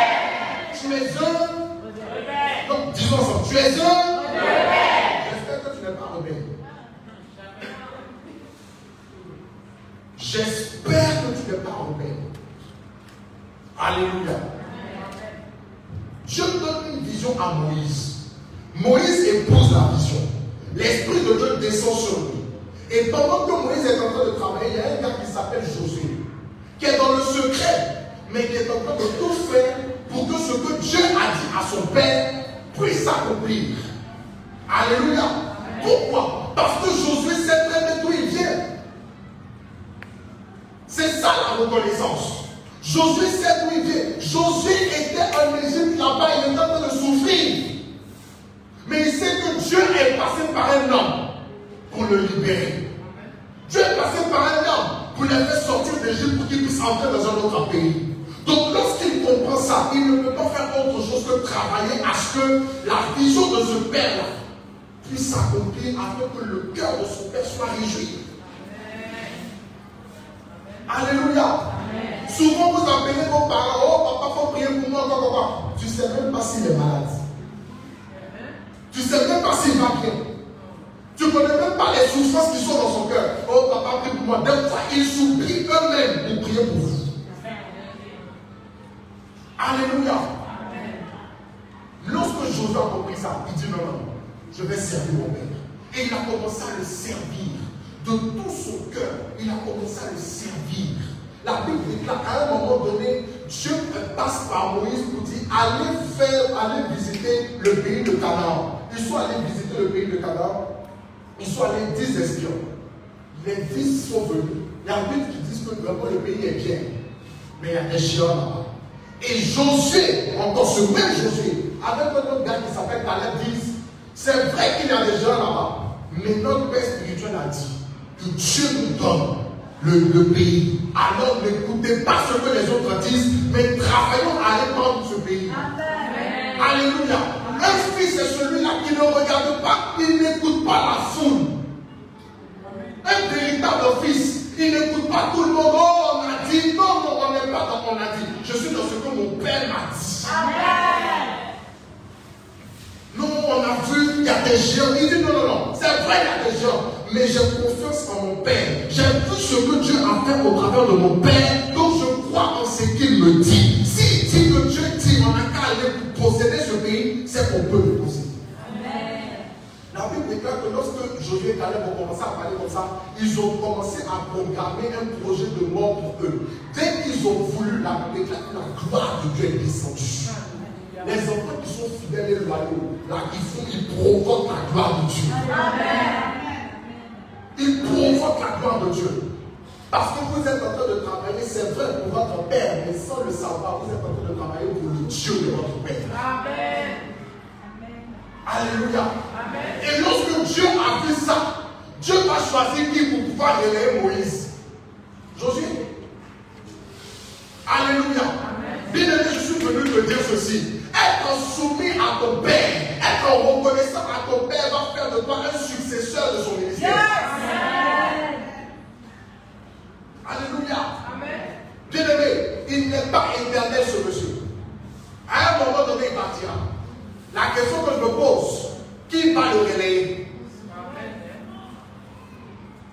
Tu es un. Donc, disons ensemble. Tu es un? J'espère que tu n'es pas rebelle. J'espère que tu n'es pas rebelle. Alléluia. Dieu donne une vision à Moïse. Moïse épouse la vision. L'Esprit de Dieu descend sur lui. Et pendant que Moïse est en train de travailler, il y a un gars qui s'appelle Josué, qui est dans le secret, mais qui est en train de tout faire pour que ce que Dieu a dit à son Père puisse s'accomplir. Alléluia. Pourquoi? Parce que Josué sait très bien d'où il vient. C'est ça la reconnaissance. Josué sait d'où il vient. Josué était en Égypte là-bas, il était en train de souffrir. Mais il sait que Dieu est passé par un homme pour le libérer. Dieu est passé par un homme pour le faire sortir d'Égypte pour qu'il puisse entrer dans un autre pays. Ça, il ne peut pas faire autre chose que travailler à ce que la vision de ce père puisse s'accomplir afin que le cœur de son père soit réjoui. Alléluia. Souvent vous appelez vos parents, oh papa, faut prier pour moi, quoi, quoi, quoi. Tu ne sais même pas s'il est malade. Tu ne sais même pas s'il va bien. Tu ne connais même pas les souffrances qui sont dans son cœur. Oh papa, prie pour moi. Des fois, ils s'oublient eux-mêmes pour prier pour vous. Alléluia. Lorsque Josué a compris ça, il dit non, non, je vais servir mon père. Et il a commencé à le servir. De tout son cœur, il a commencé à le servir. La Bible dit qu'à un moment donné, Dieu passe par Moïse pour dire allez faire, allez visiter le pays de Canaan. Ils sont allés visiter le pays de Canaan. Ils sont allés 10 espions. Les 10 sont venus. Il y a qui que le pays est bien. Mais il y a des chiens là-bas. Et Josué, encore ce même Josué, avec un autre gars qui s'appelle Caleb, disent c'est vrai qu'il y a des gens là-bas. Mais notre père spirituel a dit que Dieu nous donne le, pays. Alors n'écoutez pas ce que les autres disent, mais travaillons à aller prendre ce pays. Alléluia. Un fils est celui-là qui ne regarde pas, il n'écoute pas la foule. Un véritable fils, il n'écoute pas tout le monde. Oh, on a dit, non, non, on n'est pas dans ce qu'on a dit. Je suis dans ce que mon père m'a dit. Amen. Non, on a vu, il y a des géants. Il dit non, non, non. C'est vrai, il y a des géants. Mais j'ai confiance en mon Père. J'ai vu ce que Dieu a fait au travers de mon Père. Donc je crois en ce qu'il me dit. Si dit que Dieu dit, on a qu'à aller posséder ce pays, c'est qu'on peut. La Bible déclare que lorsque Josué et Caleb ont commencé à parler comme ça, ils ont commencé à programmer un projet de mort pour eux. Dès qu'ils ont voulu, la Bible déclare que la gloire de Dieu est descendue. Les enfants qui sont fidèles et loyaux, là, ils, font, ils provoquent la gloire de Dieu. Ils provoquent la gloire de Dieu. Parce que vous êtes en train de travailler, c'est vrai pour votre Père, mais sans le savoir, vous êtes en train de travailler pour le Dieu de votre Père. Amen. Alléluia. Et lorsque Dieu a fait ça, Dieu va choisir qui pour pouvoir réveiller Moïse Josué. Alléluia. Bien aimé, je suis venu te dire ceci. Être soumis à ton Père, être reconnaissant à ton Père va faire de toi un successeur de son ministère. Alléluia. Bien aimé, il n'est pas éternel ce monsieur. À un moment donné, il partira. La question que je me pose, qui va le relayer?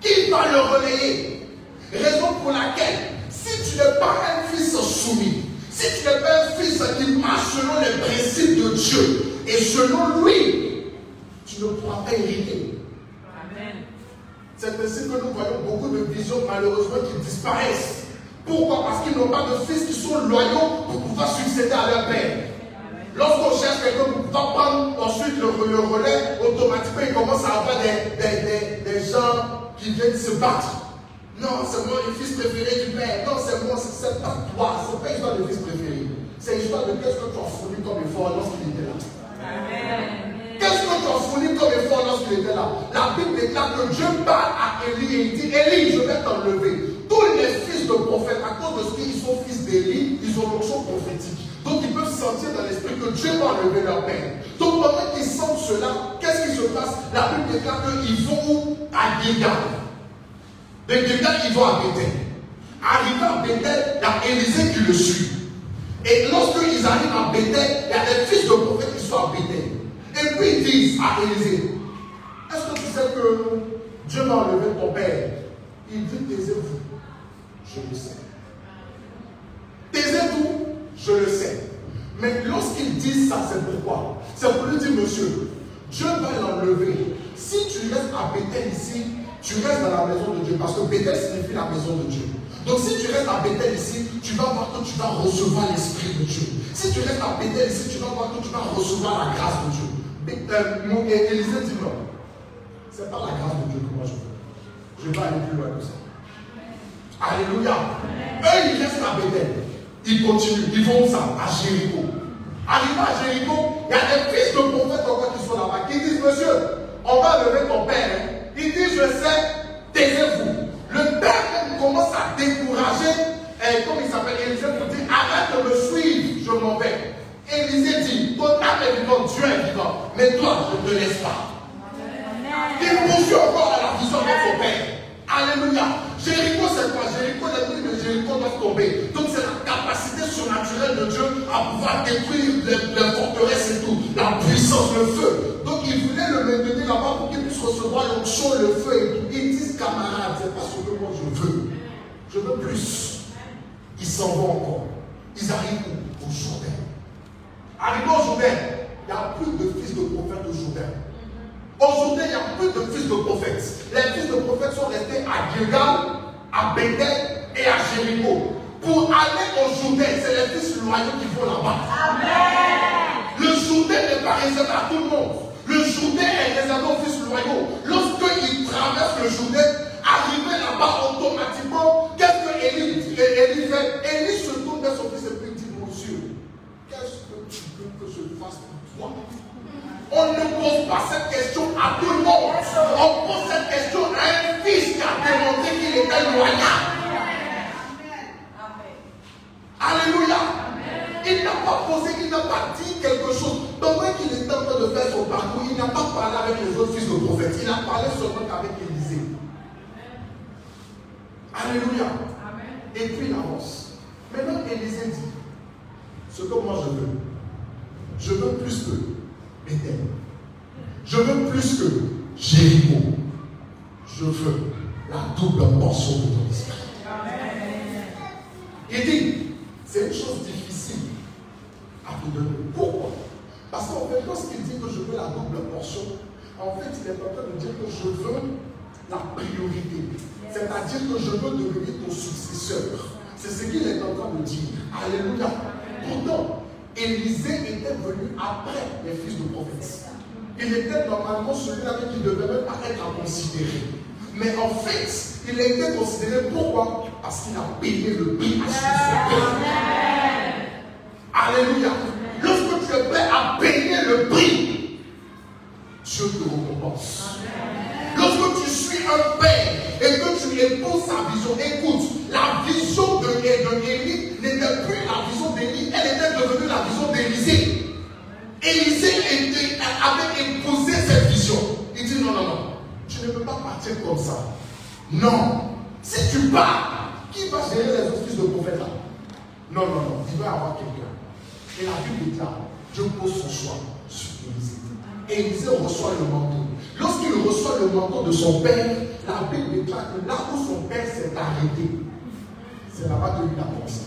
Qui va le relayer? Raison pour laquelle, si tu n'es pas un fils soumis, si tu n'es pas un fils qui marche selon les principes de Dieu et selon lui, tu ne pourras pas hériter. C'est ainsi que nous voyons beaucoup de visions malheureusement qui disparaissent. Pourquoi? Parce qu'ils n'ont pas de fils qui sont loyaux pour pouvoir succéder à leur père. Lorsqu'on cherche quelqu'un pour pouvoir prendre le, le relais, automatiquement, il commence à avoir des, des, des, des gens qui viennent se battre. Non, c'est moi le fils préféré du père. Non, c'est moi, c'est pas toi. C'est pas histoire de fils préféré. C'est histoire de qu'est-ce que tu as fourni comme effort lorsqu'il était là. Qu'est-ce que tu as fourni comme effort lorsqu'il était là? La Bible déclare que Dieu parle à Élie et il dit Élie, je vais t'enlever. Tous les fils de prophètes, à cause de ce qu'ils sont fils d'Élie, ils ont l'onction prophétique. Donc ils peuvent sentir dans l'esprit que Dieu va enlever leur père. Donc pendant qu'ils sentent cela, qu'est-ce qui se passe? La Bible déclare qu'ils vont À Gilgal. De Gilgal, ils vont à Bethel. Arrivé à Bethel, il y a Élisée qui le suit. Et lorsqu'ils arrivent à Bethel, il y a des fils de prophètes qui sont à Bethel. Et puis ils disent à Élisée, est-ce que tu sais que Dieu va enlever ton père? Il dit, taisez-vous. Je le sais. Taisez-vous, je le sais. Mais lorsqu'ils disent ça, c'est pourquoi? C'est pour lui dire, monsieur, Dieu va l'enlever. Si tu restes à Bethel ici, tu restes dans la maison de Dieu. Parce que Bethel signifie la maison de Dieu. Donc si tu restes à Bethel ici, tu vas voir que tu vas recevoir l'Esprit de Dieu. Si tu restes à Bethel ici, tu vas voir que tu vas recevoir la grâce de Dieu. Euh, mon Élisée dit non. Ce n'est pas la grâce de Dieu que moi je veux. Je vais aller plus loin que ça. Alléluia. Eux, ils restent à Bethel. Ils continuent. Ils vont ça À Jéricho. Arrivé à Jéricho, il y a des fils de prophètes encore qui sont là-bas qui disent Monsieur, on va lever ton père. Hein. Il dit Je sais, taisez-vous. Le père commence à décourager, et comme il s'appelle Élisée, pour dire arrête de me suivre, je m'en vais. Élisée dit, ton âme est vivante, Dieu est vivant, mais toi, je ne te laisse pas. Il poursuit encore à la vision de son père. Alléluia. Jéricho, c'est quoi Jéricho, les murs de Jéricho doivent tomber. Donc, c'est la capacité surnaturelle de Dieu à pouvoir détruire les, forteresses et tout. La puissance, le feu. Donc, il voulait le maintenir là-bas pour qu'il puisse recevoir l'onction, le feu et tout. Ils disent, camarades, c'est pas ce que moi je veux. Je veux plus. Ils s'en vont encore. Ils arrivent Au Jourdain. Arrivant au Jourdain, il n'y a plus de fils de prophète au Jourdain. Aujourd'hui, il n'y a plus de fils de prophètes. Les fils de prophètes sont restés à Gilgal, à Bethel et à Jéricho. Pour aller au Jourdain, c'est les fils loyaux qui vont là-bas. Amen. Le Jourdain n'est pas réservé à tout le monde. Le Jourdain est réservé aux fils loyaux. Lorsqu'ils traversent le Jourdain, arrivé là-bas automatiquement, qu'est-ce que Élie, Élie fait Élie se tourne vers son fils et lui dit Monsieur, qu'est-ce que tu veux que je fasse pour toi? On ne pose pas cette question à tout le monde. On pose cette question à un fils qui a démontré qu'il était loyal. Alléluia. Il n'a pas posé, il n'a pas dit quelque chose. Pendant qu'il était en train de faire son parcours, il n'a pas parlé avec les autres fils de prophètes. Il a parlé seulement avec Élisée. Alléluia. Et puis il avance. Maintenant, Élisée dit, ce que moi je veux, je veux plus que je veux plus que Jéricho. Je veux la double portion de ton esprit. Il dit, c'est une chose difficile à te donner. Pourquoi? Parce qu'en fait, lorsqu'il dit que je veux la double portion, en fait, il est en train de dire que je veux la priorité. C'est-à-dire que je veux devenir ton successeur. C'est ce qu'il est en train de dire. Alléluia. Pourtant, Élisée était venu après les fils de prophètes. Il était normalement celui-là qui ne devait même pas être à considérer. Mais en fait, il a été considéré pourquoi? Parce qu'il a payé le prix à ce Alléluia. Lorsque tu es prêt à payer le prix, Dieu te récompense. Lorsque tu suis un père et que tu épouses sa vision, écoute, la vision de, de n'était plus la vision d'Élie, était devenue la vision d'Élisée. Élisée avait imposé cette vision. Il dit non, non, non, tu ne peux pas partir comme ça. Non. Si tu pars, qui va gérer les fils de prophète là? Non, non, non, il va y avoir quelqu'un. Et la Bible déclare, Dieu pose son choix sur Élisée. Élisée reçoit le manteau. Lorsqu'il reçoit le manteau de son père, la Bible déclare que là où son père s'est arrêté, c'est là-bas que lui a commencé.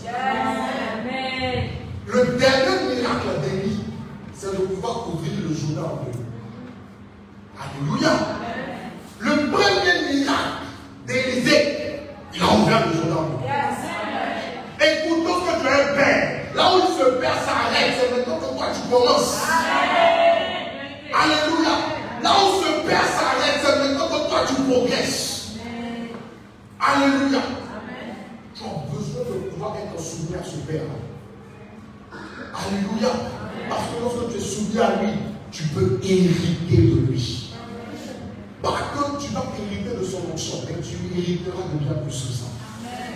Le dernier miracle d'Élie, c'est de pouvoir couvrir le journal en deux. Alléluia. Le premier miracle d'Élisée, il a ouvert le journal en deux. Écoute, lorsque tu es un père, là où ce père s'arrête, c'est maintenant que toi tu commences. Alléluia. Alléluia. Parce que lorsque tu es soumis à lui, tu peux hériter de lui. Pas que tu vas hériter de son onction, mais tu hériteras de bien plus que ça.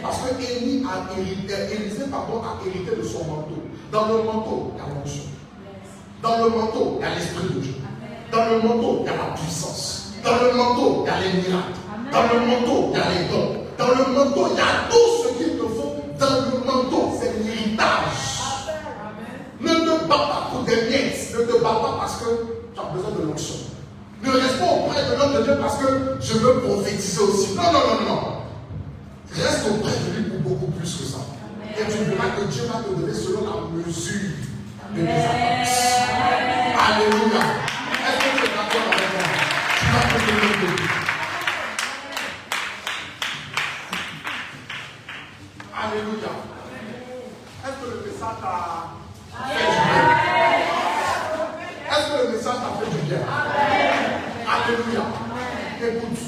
Parce que Élie a hérité, Élisée pardon, a hérité de son manteau. Dans le manteau, il y a l'onction. Dans le manteau, il y a l'Esprit de Dieu. Dans le manteau, il y a la puissance. Dans le manteau, il y a les miracles. Dans le manteau, il y a les dons. Dans le manteau, il y a tout ce qu'il te faut. Dans le manteau, c'est l'héritage. Ne te bats pas pour des miettes. Ne te bats pas parce que tu as besoin de l'onction. Ne reste pas auprès de l'homme de Dieu parce que je veux prophétiser aussi. Non, non, non, non. Reste auprès de lui beaucoup plus que ça. Et tu verras que Dieu va te donner selon la mesure de tes attentes. Alléluia. Est-ce que tu es d'accord avec moi? Tu vas te donner. Alléluia. Est-ce que le message t'a fait du bien? Est-ce que le message t'a fait du bien? Alléluia. Écoute,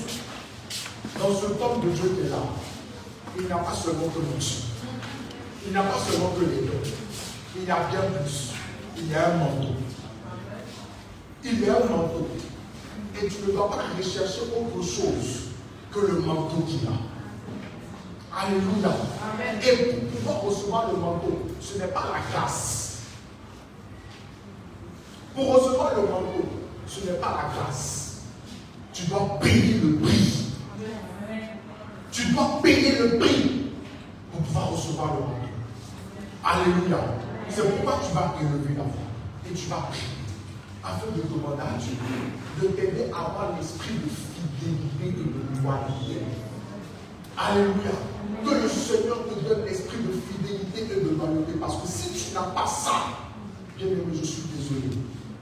dans ce temps de Dieu qui est là, il n'y a pas seulement que l'onction. Il n'y a pas seulement que les dons. Il y a bien plus. Il y a un manteau. Il y a un manteau. Et tu ne dois pas rechercher autre chose que le manteau qu'il a. Alléluia. Et pour pouvoir recevoir le manteau, ce n'est pas la grâce. Pour recevoir le manteau, ce n'est pas la grâce. Tu dois payer le prix. Tu dois payer le prix pour pouvoir recevoir le manteau. Alléluia. C'est pourquoi tu vas élever la voix et tu vas prier afin de demander à Dieu de t'aider à avoir l'esprit de fidélité et de loyauté. Alléluia. Que le Seigneur te donne l'esprit de fidélité et de loyauté. Parce que si tu n'as pas ça, bien aimé, je suis désolé,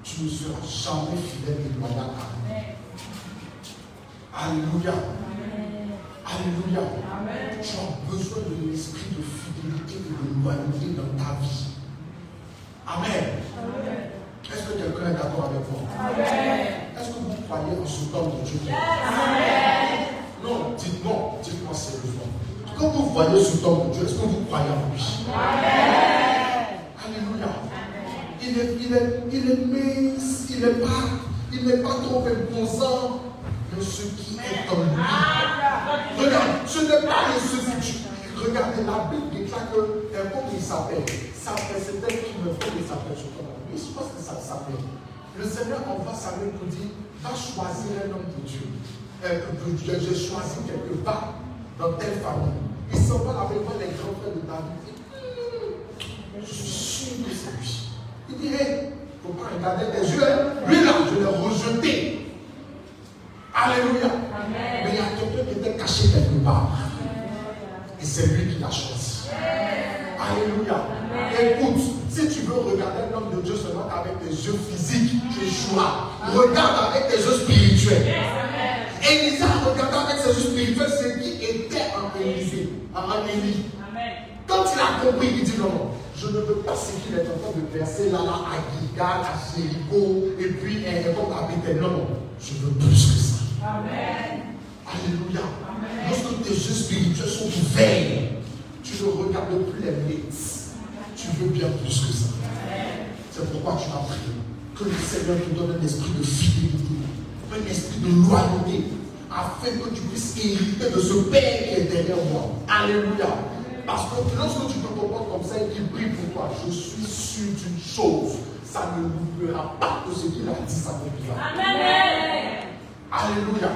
tu ne seras jamais fidèle et loyal à. Alléluia. Alléluia. Tu as besoin de l'esprit de fidélité et de loyauté dans ta vie. Amen. Est-ce que quelqu'un est d'accord avec moi? Est-ce que vous croyez en ce temps de Dieu? Non, dites-moi, dites-moi sérieusement. Quand vous voyez ce temps de Dieu, est-ce que vous croyez en lui? Alléluia. Il est, il est, il est mince, il n'est pas, il n'est pas trop imposant, mais ce qui est en lui. Regarde, ce n'est pas le substitut. Regardez, la Bible déclare que, comment il s'appelle Ça c'est elle qui me fait, il s'appelle, je je pense que ça s'appelle. Le Seigneur envoie Samuel pour dire, va choisir un homme de Dieu. Euh, que Dieu, j'ai choisi quelque part dans telle famille. Il s'en va avec moi les grands frères de David. Hum, je suis sûr que c'est lui. Il dit, hé, il ne faut pas regarder tes yeux. Lui là, je l'ai rejeté. Alléluia. Mais il y a quelqu'un qui était caché quelque part. Et c'est lui qui l'a choisi. Alléluia. Écoute, si tu veux regarder l'homme de Dieu seulement avec tes yeux physiques, tu échoueras. Regarde avec tes yeux spirituels. Élisa regardant avec ses yeux spirituels ce qui était en Élysée, en Élie. Quand il a compris, il dit non, non, je ne veux pas ce qu'il est en train de verser là, là, à Gilgal, à Jéricho, et puis comme à Bethel. Non, non, je veux plus que ça. Alléluia. Lorsque tes yeux spirituels sont ouverts, tu ne regardes plus les mythes. Tu veux bien plus que ça. C'est pourquoi tu vas prier. Que le Seigneur te donne un esprit de fidélité, un esprit de loyauté, afin que tu puisses hériter de ce Père qui est derrière moi. Alléluia. Parce que lorsque tu te comportes comme ça et qu'il prie pour toi, je suis sûr d'une chose, ça ne l'oubliera pas que ce qu'il a dit s'accomplira. Alléluia.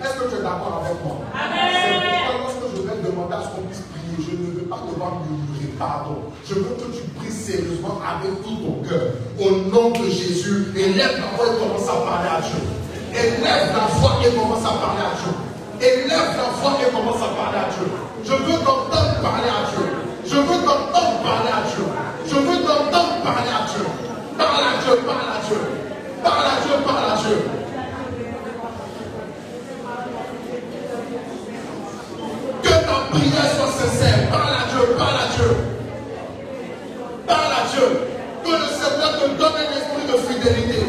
Est-ce que tu es d'accord avec moi? C'est pourquoi lorsque je vais demander à ce qu'on puisse prier, je ne veux pas devoir murmurer, pardon. Je veux que tu pries sérieusement avec tout ton cœur. Au nom de Jésus, élève la voix et commence à parler à Dieu. Élève la voix et commence à parler à Dieu. Élève la voix et commence à parler à Dieu. Je veux t'entendre parler à Dieu. Je veux t'entendre parler à Dieu. Je veux t'entendre parler à Dieu. Parle à Dieu, parle à Dieu. Parle à Dieu, parle à Dieu. Que ta prière soit sincère. Parle à Dieu, parle à Dieu. Parle à Dieu. Que le Seigneur te donne un esprit de fidélité.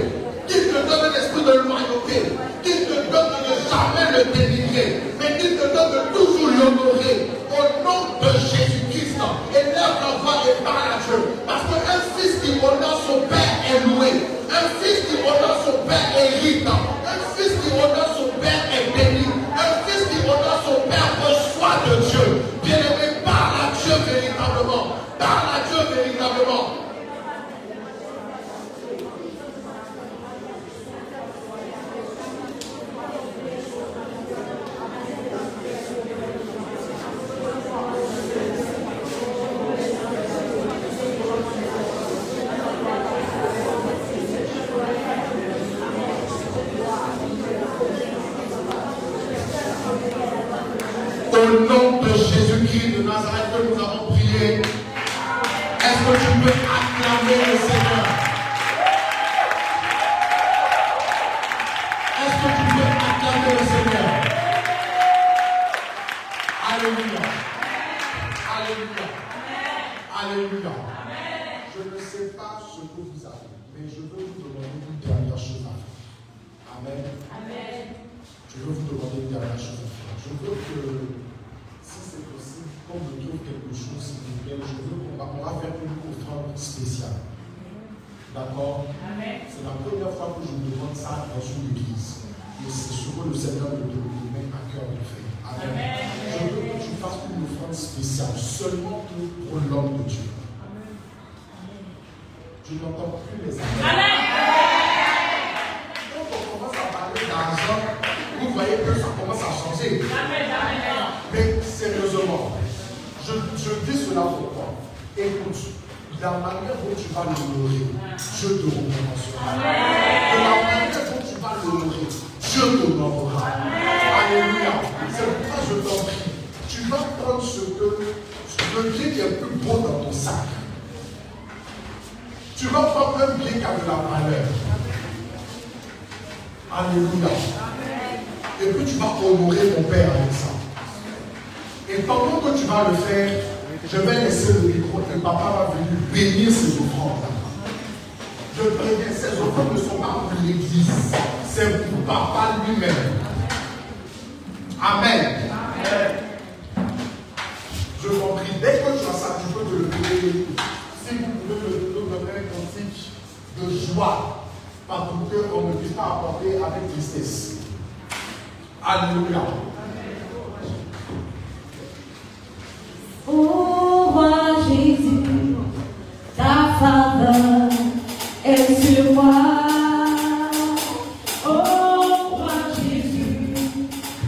Qu'il te donne un esprit de loyauté. Qu'il te donne de jamais le dénigrer. Mais qu'il te donne de toujours l'honorer. Au nom de Jésus-Christ. Élève la voix et parle à Dieu. Parce qu'un fils qui